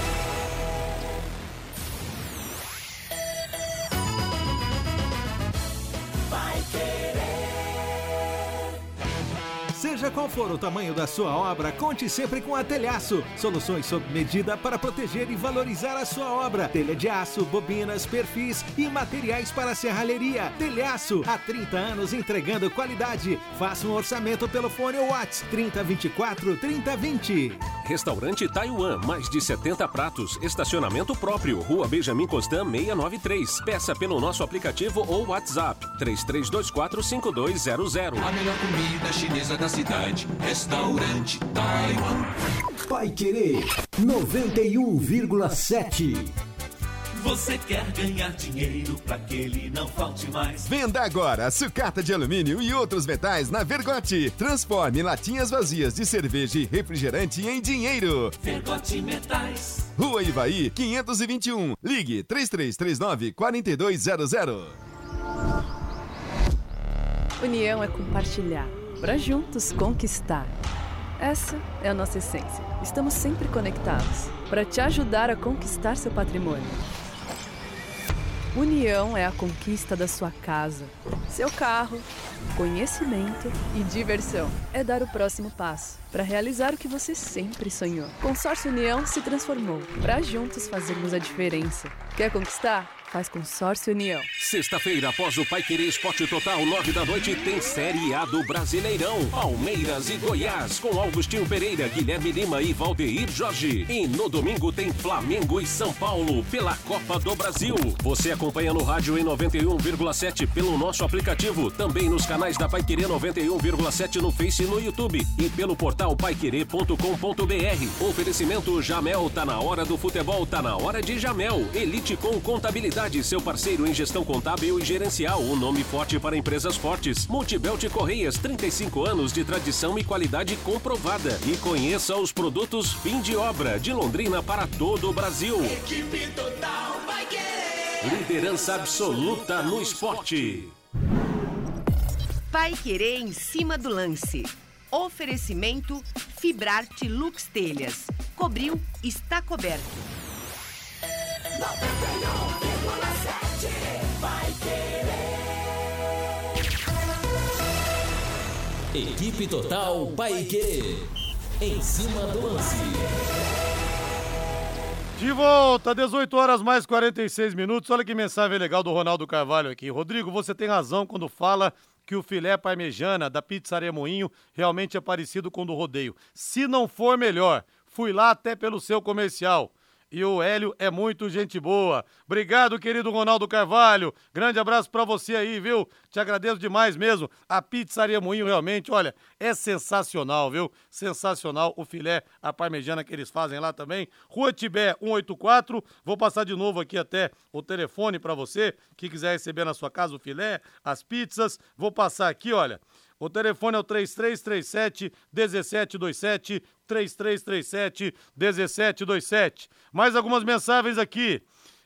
Seja qual for o tamanho da sua obra, conte sempre com a Telhaço. Soluções sob medida para proteger e valorizar a sua obra. Telha de aço, bobinas, perfis e materiais para serralheria. Telhaço, há 30 anos entregando qualidade. Faça um orçamento pelo fone ou WhatsApp 3024 3020. Restaurante Taiwan, mais de 70 pratos, estacionamento próprio, Rua Benjamin Constant 693. Peça pelo nosso aplicativo ou WhatsApp 33245200. A melhor comida chinesa da cidade. Restaurante Taiwan. Pai Querer 91,7. Você quer ganhar dinheiro pra que ele não falte mais? Venda agora sucata de alumínio e outros metais na Vergote. Transforme latinhas vazias de cerveja e refrigerante em dinheiro. Vergote Metais. Rua Ivaí, 521. Ligue 3339 4200. União é compartilhar, para juntos conquistar. Essa é a nossa essência. Estamos sempre conectados para te ajudar a conquistar seu patrimônio. União é a conquista da sua casa, seu carro, conhecimento e diversão. É dar o próximo passo para realizar o que você sempre sonhou. Consórcio União se transformou para juntos fazermos a diferença. Quer conquistar? Faz Consórcio União. Sexta-feira, após o Pai Querer Esporte Total, nove da noite, tem Série A do Brasileirão. Palmeiras e Goiás, com Augustinho Pereira, Guilherme Lima e Valdeir Jorge. E no domingo tem Flamengo e São Paulo, pela Copa do Brasil. Você acompanha no rádio em 91,7 pelo nosso aplicativo, também nos canais da Pai Querer 91,7 no Face e no YouTube e pelo portal paiquerê.com.br. Oferecimento Jamel, tá na hora do futebol, tá na hora de Jamel. Elite com Contabilidade, seu parceiro em gestão contábil e gerencial. O um nome forte para empresas fortes. Multibelt Correias, 35 anos de tradição e qualidade comprovada. E conheça os produtos fim de obra de Londrina para todo o Brasil. Equipe total vai querer. Liderança absoluta no esporte. Pai Querer em cima do lance. Oferecimento Fibrarte Lux Telhas. Cobriu, está coberto. 91,7 vai querer. Equipe Total Paiquerê. Em cima do lance. De volta, 18 horas mais 46 minutos. Olha que mensagem legal do Ronaldo Carvalho aqui. Rodrigo, você tem razão quando fala que o filé parmejana da Pizzaria Moinho realmente é parecido com o do rodeio. Se não for melhor, fui lá até pelo seu comercial. E o Hélio é muito gente boa. Obrigado, querido Ronaldo Carvalho. Grande abraço para você aí, viu? Te agradeço demais mesmo. A Pizzaria Moinho realmente, olha, é sensacional, viu? Sensacional o filé, a parmejana que eles fazem lá também. Rua Tibé 184. Vou passar de novo aqui até o telefone para você que quiser receber na sua casa o filé, as pizzas. Vou passar aqui, olha. O telefone é o 3337 1727 3337 1727. Mais algumas mensagens aqui.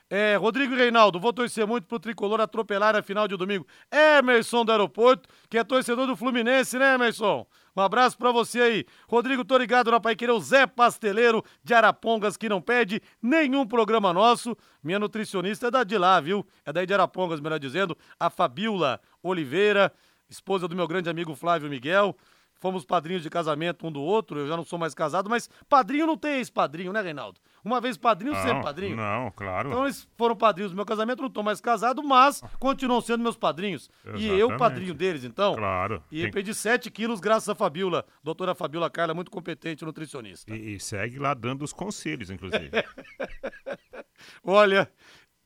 É, Rodrigo Reinaldo, vou torcer muito pro tricolor atropelar a final de domingo. Emerson do aeroporto, que é torcedor do Fluminense, né, Emerson? Um abraço pra você aí. Rodrigo, tô ligado na Paiqueira, o Zé Pasteleiro de Arapongas, que não pede nenhum programa nosso. Minha nutricionista é da de lá, viu? É daí de Arapongas, melhor dizendo. A Fabiola Oliveira esposa do meu grande amigo Flávio Miguel. Fomos padrinhos de casamento um do outro, eu já não sou mais casado, mas padrinho não tem ex-padrinho, né, Reinaldo? Uma vez padrinho, Não, sempre padrinho. não, claro. Então eles foram padrinhos do meu casamento, não estou mais casado, mas continuam sendo meus padrinhos. E eu, Exatamente. padrinho deles, então. Claro. E Tem- perdi 7 quilos graças a Fabiola, doutora Fabiola Carla, muito competente nutricionista. E, e segue lá dando os conselhos, inclusive. Olha,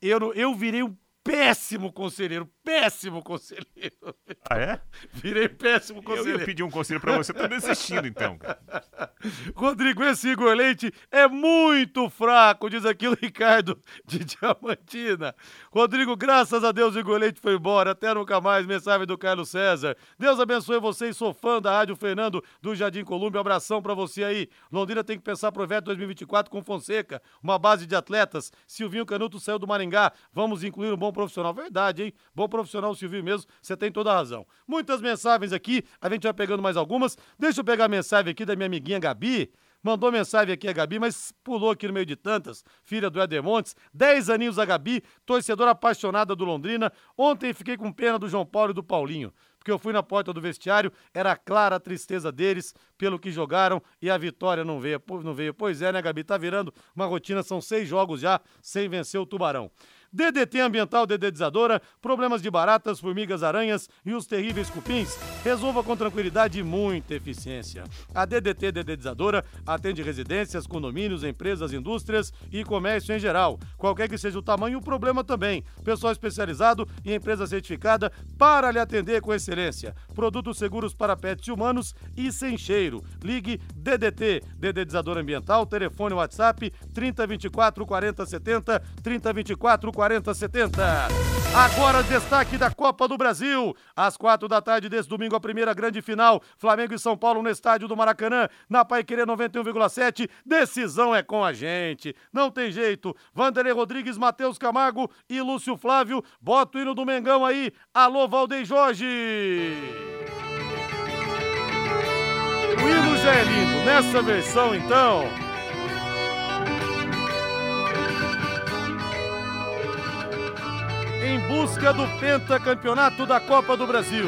eu, eu virei um péssimo conselheiro, péssimo conselheiro. Ah, é? Virei péssimo Eu conselheiro. ia pedir um conselho pra você, tô desistindo então. cara. Rodrigo, esse Igor Leite é muito fraco, diz aqui o Ricardo de Diamantina. Rodrigo, graças a Deus, o Igor Leite foi embora. Até nunca mais. Mensagem do Carlos César. Deus abençoe vocês. Sou fã da Rádio Fernando do Jardim Colúmbia. Um abração pra você aí. Londrina tem que pensar projeto 2024 com Fonseca, uma base de atletas. Silvinho Canuto saiu do Maringá. Vamos incluir um bom profissional. Verdade, hein? Bom profissional, Silvinho mesmo. Você tem toda a razão. Muitas mensagens aqui. A gente vai pegando mais algumas. Deixa eu pegar a mensagem aqui da minha amiguinha Gabi. Mandou mensagem aqui a Gabi, mas pulou aqui no meio de tantas. Filha do Éder Montes, 10 aninhos a Gabi, torcedora apaixonada do Londrina. Ontem fiquei com pena do João Paulo e do Paulinho, porque eu fui na porta do vestiário, era clara a tristeza deles pelo que jogaram e a vitória não veio. Não veio. Pois é, né, Gabi? Tá virando uma rotina, são seis jogos já sem vencer o Tubarão. DDT Ambiental Dedetizadora, problemas de baratas, formigas, aranhas e os terríveis cupins, resolva com tranquilidade e muita eficiência. A DDT Dedetizadora atende residências, condomínios, empresas, indústrias e comércio em geral. Qualquer que seja o tamanho, o problema também. Pessoal especializado e empresa certificada para lhe atender com excelência. Produtos seguros para pets e humanos e sem cheiro. Ligue DDT, Dedetizador Ambiental, telefone WhatsApp 3024 4070, 3024 4070. Agora destaque da Copa do Brasil. Às quatro da tarde desse domingo, a primeira grande final. Flamengo e São Paulo no estádio do Maracanã, na Paiquerê 91,7. Decisão é com a gente. Não tem jeito. Vanderlei Rodrigues, Matheus Camargo e Lúcio Flávio. Bota o hino do Mengão aí. Alô, Valdeir Jorge. O hino já é lindo. Nessa versão, então. Em busca do pentacampeonato da Copa do Brasil.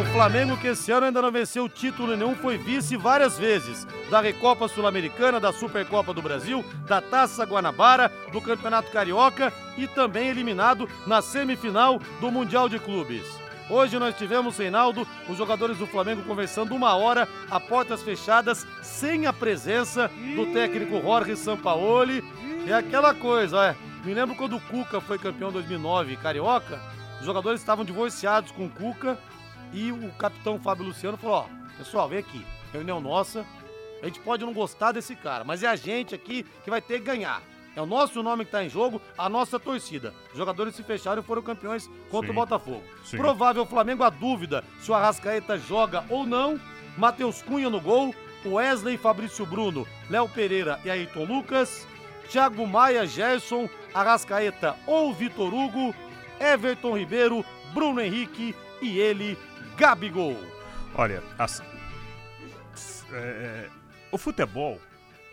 O Flamengo, que esse ano ainda não venceu título nenhum, foi vice várias vezes. da Recopa Sul-Americana, da Supercopa do Brasil, da Taça Guanabara, do Campeonato Carioca e também eliminado na semifinal do Mundial de Clubes. Hoje nós tivemos, Reinaldo, os jogadores do Flamengo conversando uma hora a portas fechadas, sem a presença do técnico Jorge Sampaoli. E aquela coisa, é. Me lembro quando o Cuca foi campeão 2009 carioca, os jogadores estavam divorciados com o Cuca e o capitão Fábio Luciano falou: Ó, pessoal, vem aqui, reunião nossa. A gente pode não gostar desse cara, mas é a gente aqui que vai ter que ganhar. É o nosso nome que está em jogo, a nossa torcida. Os jogadores se fecharam e foram campeões contra Sim. o Botafogo. Sim. Provável Flamengo, a dúvida se o Arrascaeta joga ou não. Matheus Cunha no gol. Wesley, Fabrício Bruno, Léo Pereira e Ayrton Lucas. Thiago Maia, Gerson, Arrascaeta ou Vitor Hugo. Everton Ribeiro, Bruno Henrique e ele, Gabigol. Olha, as- é, o futebol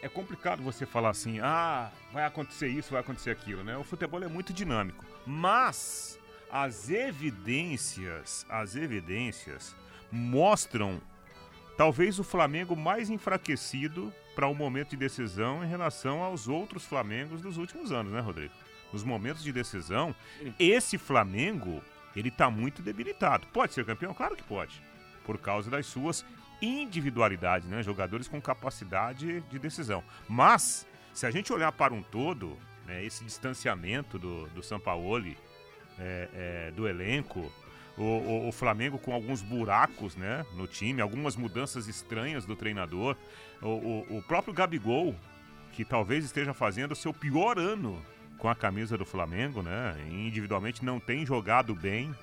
é complicado você falar assim, ah, vai acontecer isso, vai acontecer aquilo, né? O futebol é muito dinâmico, mas as evidências, as evidências mostram talvez o Flamengo mais enfraquecido para um momento de decisão em relação aos outros Flamengos dos últimos anos, né, Rodrigo? Nos momentos de decisão, esse Flamengo, ele tá muito debilitado. Pode ser campeão? Claro que pode. Por causa das suas individualidades, né? Jogadores com capacidade de decisão. Mas, se a gente olhar para um todo, né, esse distanciamento do, do Sampaoli, é, é, do elenco, o, o- o Flamengo com alguns buracos né, no time, algumas mudanças estranhas do treinador, o, o- o próprio Gabigol, que talvez esteja fazendo o seu pior ano com a camisa do Flamengo, né? Individualmente não tem jogado bem.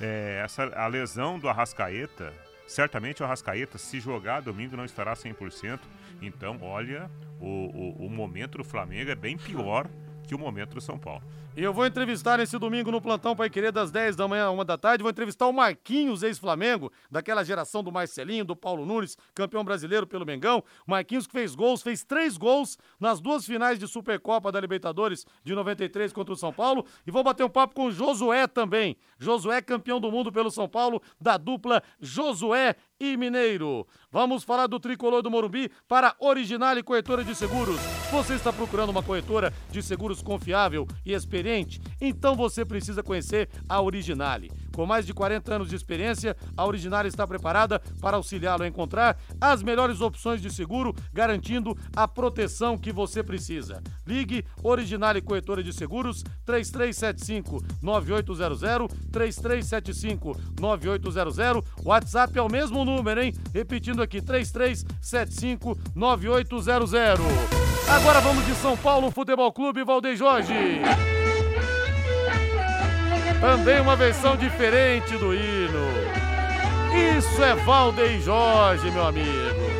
É, essa, a lesão do Arrascaeta, certamente o Arrascaeta, se jogar domingo, não estará 100%. Então, olha, o, o, o momento do Flamengo é bem pior que o momento do São Paulo. E eu vou entrevistar nesse domingo no Plantão Pai Querer das 10 da manhã a 1 da tarde. Vou entrevistar o Marquinhos, ex-Flamengo, daquela geração do Marcelinho, do Paulo Nunes, campeão brasileiro pelo Mengão. Marquinhos que fez gols, fez três gols nas duas finais de Supercopa da Libertadores de 93 contra o São Paulo. E vou bater um papo com o Josué também. Josué, campeão do mundo pelo São Paulo, da dupla Josué e Mineiro. Vamos falar do tricolor do Morumbi para Originale Corretora de Seguros. Você está procurando uma corretora de seguros confiável e experiente? Então você precisa conhecer a Originale. Com mais de 40 anos de experiência, a Originale está preparada para auxiliá-lo a encontrar as melhores opções de seguro, garantindo a proteção que você precisa. Ligue Originale Corretora de Seguros 3375 9800 3375 9800. WhatsApp é o mesmo número, hein? Repetindo aqui 3375 9800. Agora vamos de São Paulo Futebol Clube Valdeir Jorge. Também uma versão diferente do hino. Isso é Valdeir Jorge, meu amigo.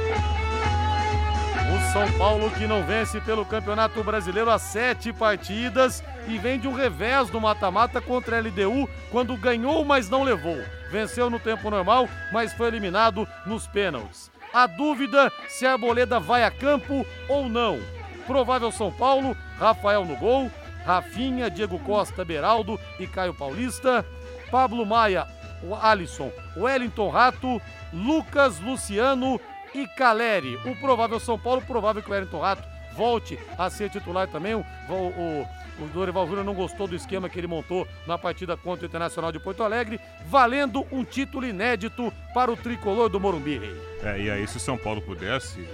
O São Paulo que não vence pelo Campeonato Brasileiro há sete partidas e vem de um revés no mata-mata contra a LDU quando ganhou, mas não levou. Venceu no tempo normal, mas foi eliminado nos pênaltis. A dúvida se a Arboleda vai a campo ou não. Provável São Paulo, Rafael no gol, Rafinha, Diego Costa, Beraldo e Caio Paulista, Pablo Maia, o Alisson, Wellington Rato, Lucas Luciano e Caleri. O provável São Paulo, provável que o Wellington Rato volte a ser titular também. O, o, o Dorival Júnior não gostou do esquema que ele montou na partida contra o Internacional de Porto Alegre, valendo um título inédito para o tricolor do Morumbi. É, e aí, se o São Paulo pudesse,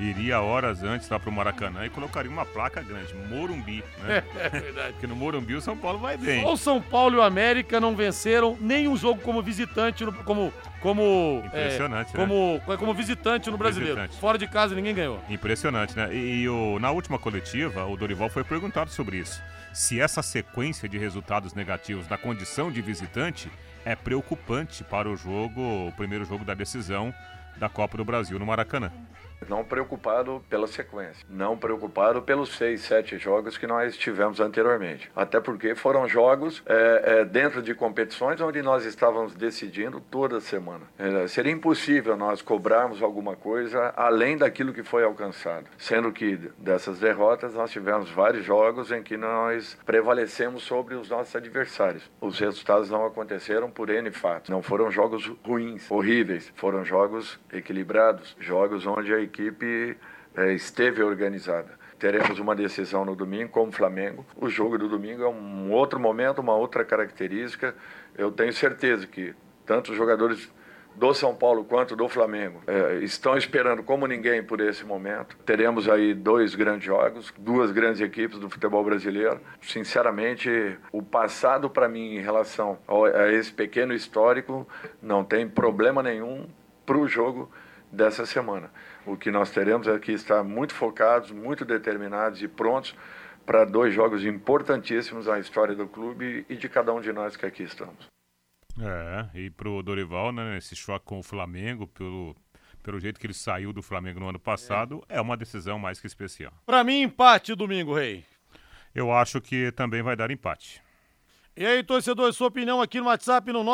iria horas antes lá pro Maracanã e colocaria uma placa grande, Morumbi, né? É verdade. Porque no Morumbi o São Paulo vai bem. Só o São Paulo e o América não venceram nenhum jogo como visitante, no- como como Impressionante, é, né? como como visitante no Brasileiro. Visitante. Fora de casa ninguém ganhou. Impressionante, né? E, e o- na última coletiva, o Dorival foi perguntado sobre isso. Se essa sequência de resultados negativos na condição de visitante é preocupante para o jogo, o primeiro jogo da decisão da Copa do Brasil no Maracanã. Não preocupado pela sequência, não preocupado pelos seis, sete jogos que nós tivemos anteriormente. Até porque foram jogos é, é, dentro de competições onde nós estávamos decidindo toda semana. É, seria impossível nós cobrarmos alguma coisa além daquilo que foi alcançado. Sendo que dessas derrotas nós tivemos vários jogos em que nós prevalecemos sobre os nossos adversários. Os resultados não aconteceram por N fatos. Não foram jogos ruins, horríveis. Foram jogos equilibrados, jogos onde a equipe é, esteve organizada. Teremos uma decisão no domingo com o Flamengo. O jogo do domingo é um outro momento, uma outra característica. Eu tenho certeza que tanto os jogadores do São Paulo quanto do Flamengo é, estão esperando como ninguém por esse momento. Teremos aí dois grandes jogos, duas grandes equipes do futebol brasileiro. Sinceramente, o passado para mim em relação a esse pequeno histórico não tem problema nenhum para o jogo dessa semana. O que nós teremos é que estar muito focados, muito determinados e prontos para dois jogos importantíssimos na história do clube e de cada um de nós que aqui estamos. É, e pro Dorival, né, esse choque com o Flamengo, pelo, pelo jeito que ele saiu do Flamengo no ano passado, é, é uma decisão mais que especial. Para mim, empate domingo, Rei. Eu acho que também vai dar empate. E aí, torcedor, sua opinião aqui no WhatsApp no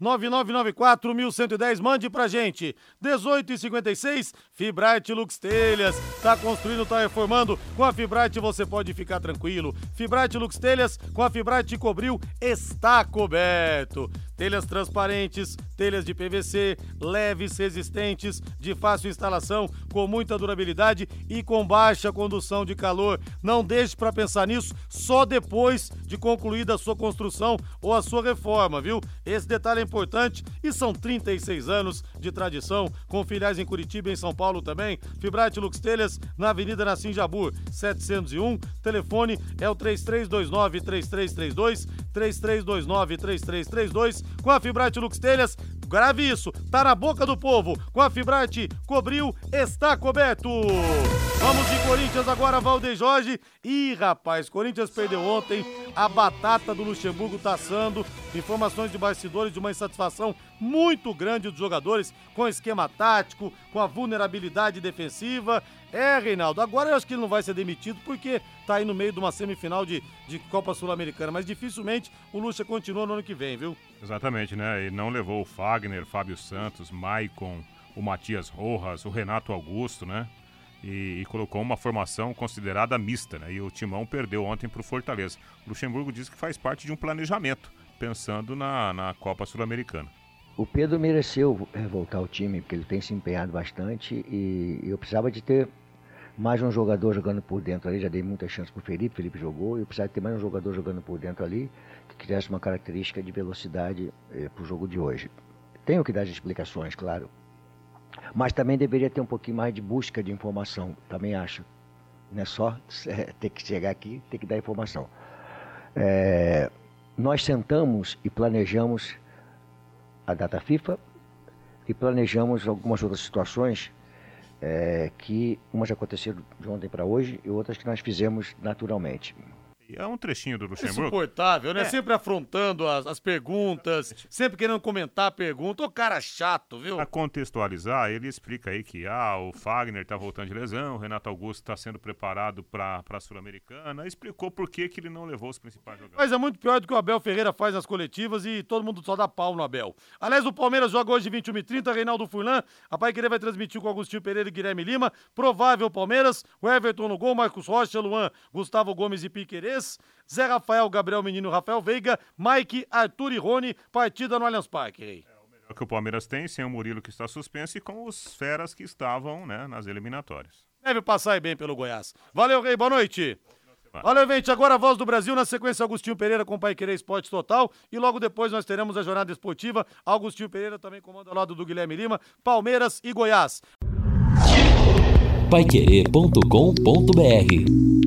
99994-1110. Mande pra gente. 1856, Fibrate Lux Telhas. Tá construindo, tá reformando. Com a Fibrate você pode ficar tranquilo. Fibrate Lux Telhas, com a Fibrate Cobril, está coberto. Telhas transparentes, telhas de PVC, leves, resistentes, de fácil instalação, com muita durabilidade e com baixa condução de calor. Não deixe para pensar nisso só depois de concluída a sua construção ou a sua reforma, viu? Esse detalhe é importante e são 36 anos de tradição, com filiais em Curitiba e em São Paulo também. Fibrate Lux Telhas, na Avenida Nassim Jabur, 701. Telefone é o 3329 3332, 3329 3332 com a Fibrate Lux Telhas. Grave isso, tá na boca do povo. Com a Fibrate, cobriu, está coberto. Vamos de Corinthians agora, Valdeir Jorge. Ih, rapaz, Corinthians perdeu ontem. A batata do Luxemburgo tá assando. Informações de bastidores de uma insatisfação muito grande dos jogadores com esquema tático, com a vulnerabilidade defensiva. É, Reinaldo, agora eu acho que ele não vai ser demitido porque tá aí no meio de uma semifinal de, de Copa Sul-Americana, mas dificilmente o Lucha continua no ano que vem, viu? Exatamente, né? Ele não levou o Fagner, Fábio Santos, Maicon, o Matias Rojas, o Renato Augusto, né? E, e, colocou uma formação considerada mista, né? E o Timão perdeu ontem para o Fortaleza. O Luxemburgo diz que faz parte de um planejamento, pensando na, na Copa Sul-Americana. O Pedro mereceu voltar ao time, porque ele tem se empenhado bastante e eu precisava de ter mais um jogador jogando por dentro ali. Já dei muita chance para o Felipe, Felipe jogou, eu precisava ter mais um jogador jogando por dentro ali que criasse uma característica de velocidade eh, para o jogo de hoje. Tenho que dar as explicações, claro, mas também deveria ter um pouquinho mais de busca de informação, também acho. Não é só é, ter que chegar aqui, ter que dar informação. É, nós sentamos e planejamos a data FIFA e planejamos algumas outras situações é, que umas aconteceram de ontem para hoje e outras que nós fizemos naturalmente. É um trechinho do Luxemburgo. Insuportável, né? É. Sempre afrontando as, as perguntas, sempre querendo comentar a pergunta. Ô cara chato, viu? Pra contextualizar, ele explica aí que ah, o Fagner tá voltando de lesão, o Renato Augusto tá sendo preparado pra, pra Sul-Americana. Explicou por que, que ele não levou os principais jogadores. Mas é muito pior do que o Abel Ferreira faz nas coletivas e todo mundo só dá pau no Abel. Aliás, o Palmeiras joga hoje 21h30, Reinaldo Furlan. A Pai Querer vai transmitir com Agostinho Pereira e Guilherme Lima. Provável Palmeiras, o Everton no gol, Marcos Rocha, Luan, Gustavo Gomes e Piquerez. Zé Rafael, Gabriel Menino, Rafael Veiga, Mike, Arthur e Rony, partida no Allianz Parque. É o melhor que o Palmeiras tem, sem o Murilo que está suspenso e com os feras que estavam né, nas eliminatórias. Deve passar bem pelo Goiás. Valeu, Rei, boa noite. Valeu, gente. Agora a voz do Brasil, na sequência, Augustinho Pereira com o Pai Querer Esporte Total. E logo depois nós teremos a jornada esportiva. Augustinho Pereira também comanda ao lado do Guilherme Lima, Palmeiras e Goiás. Paiquerê.com.br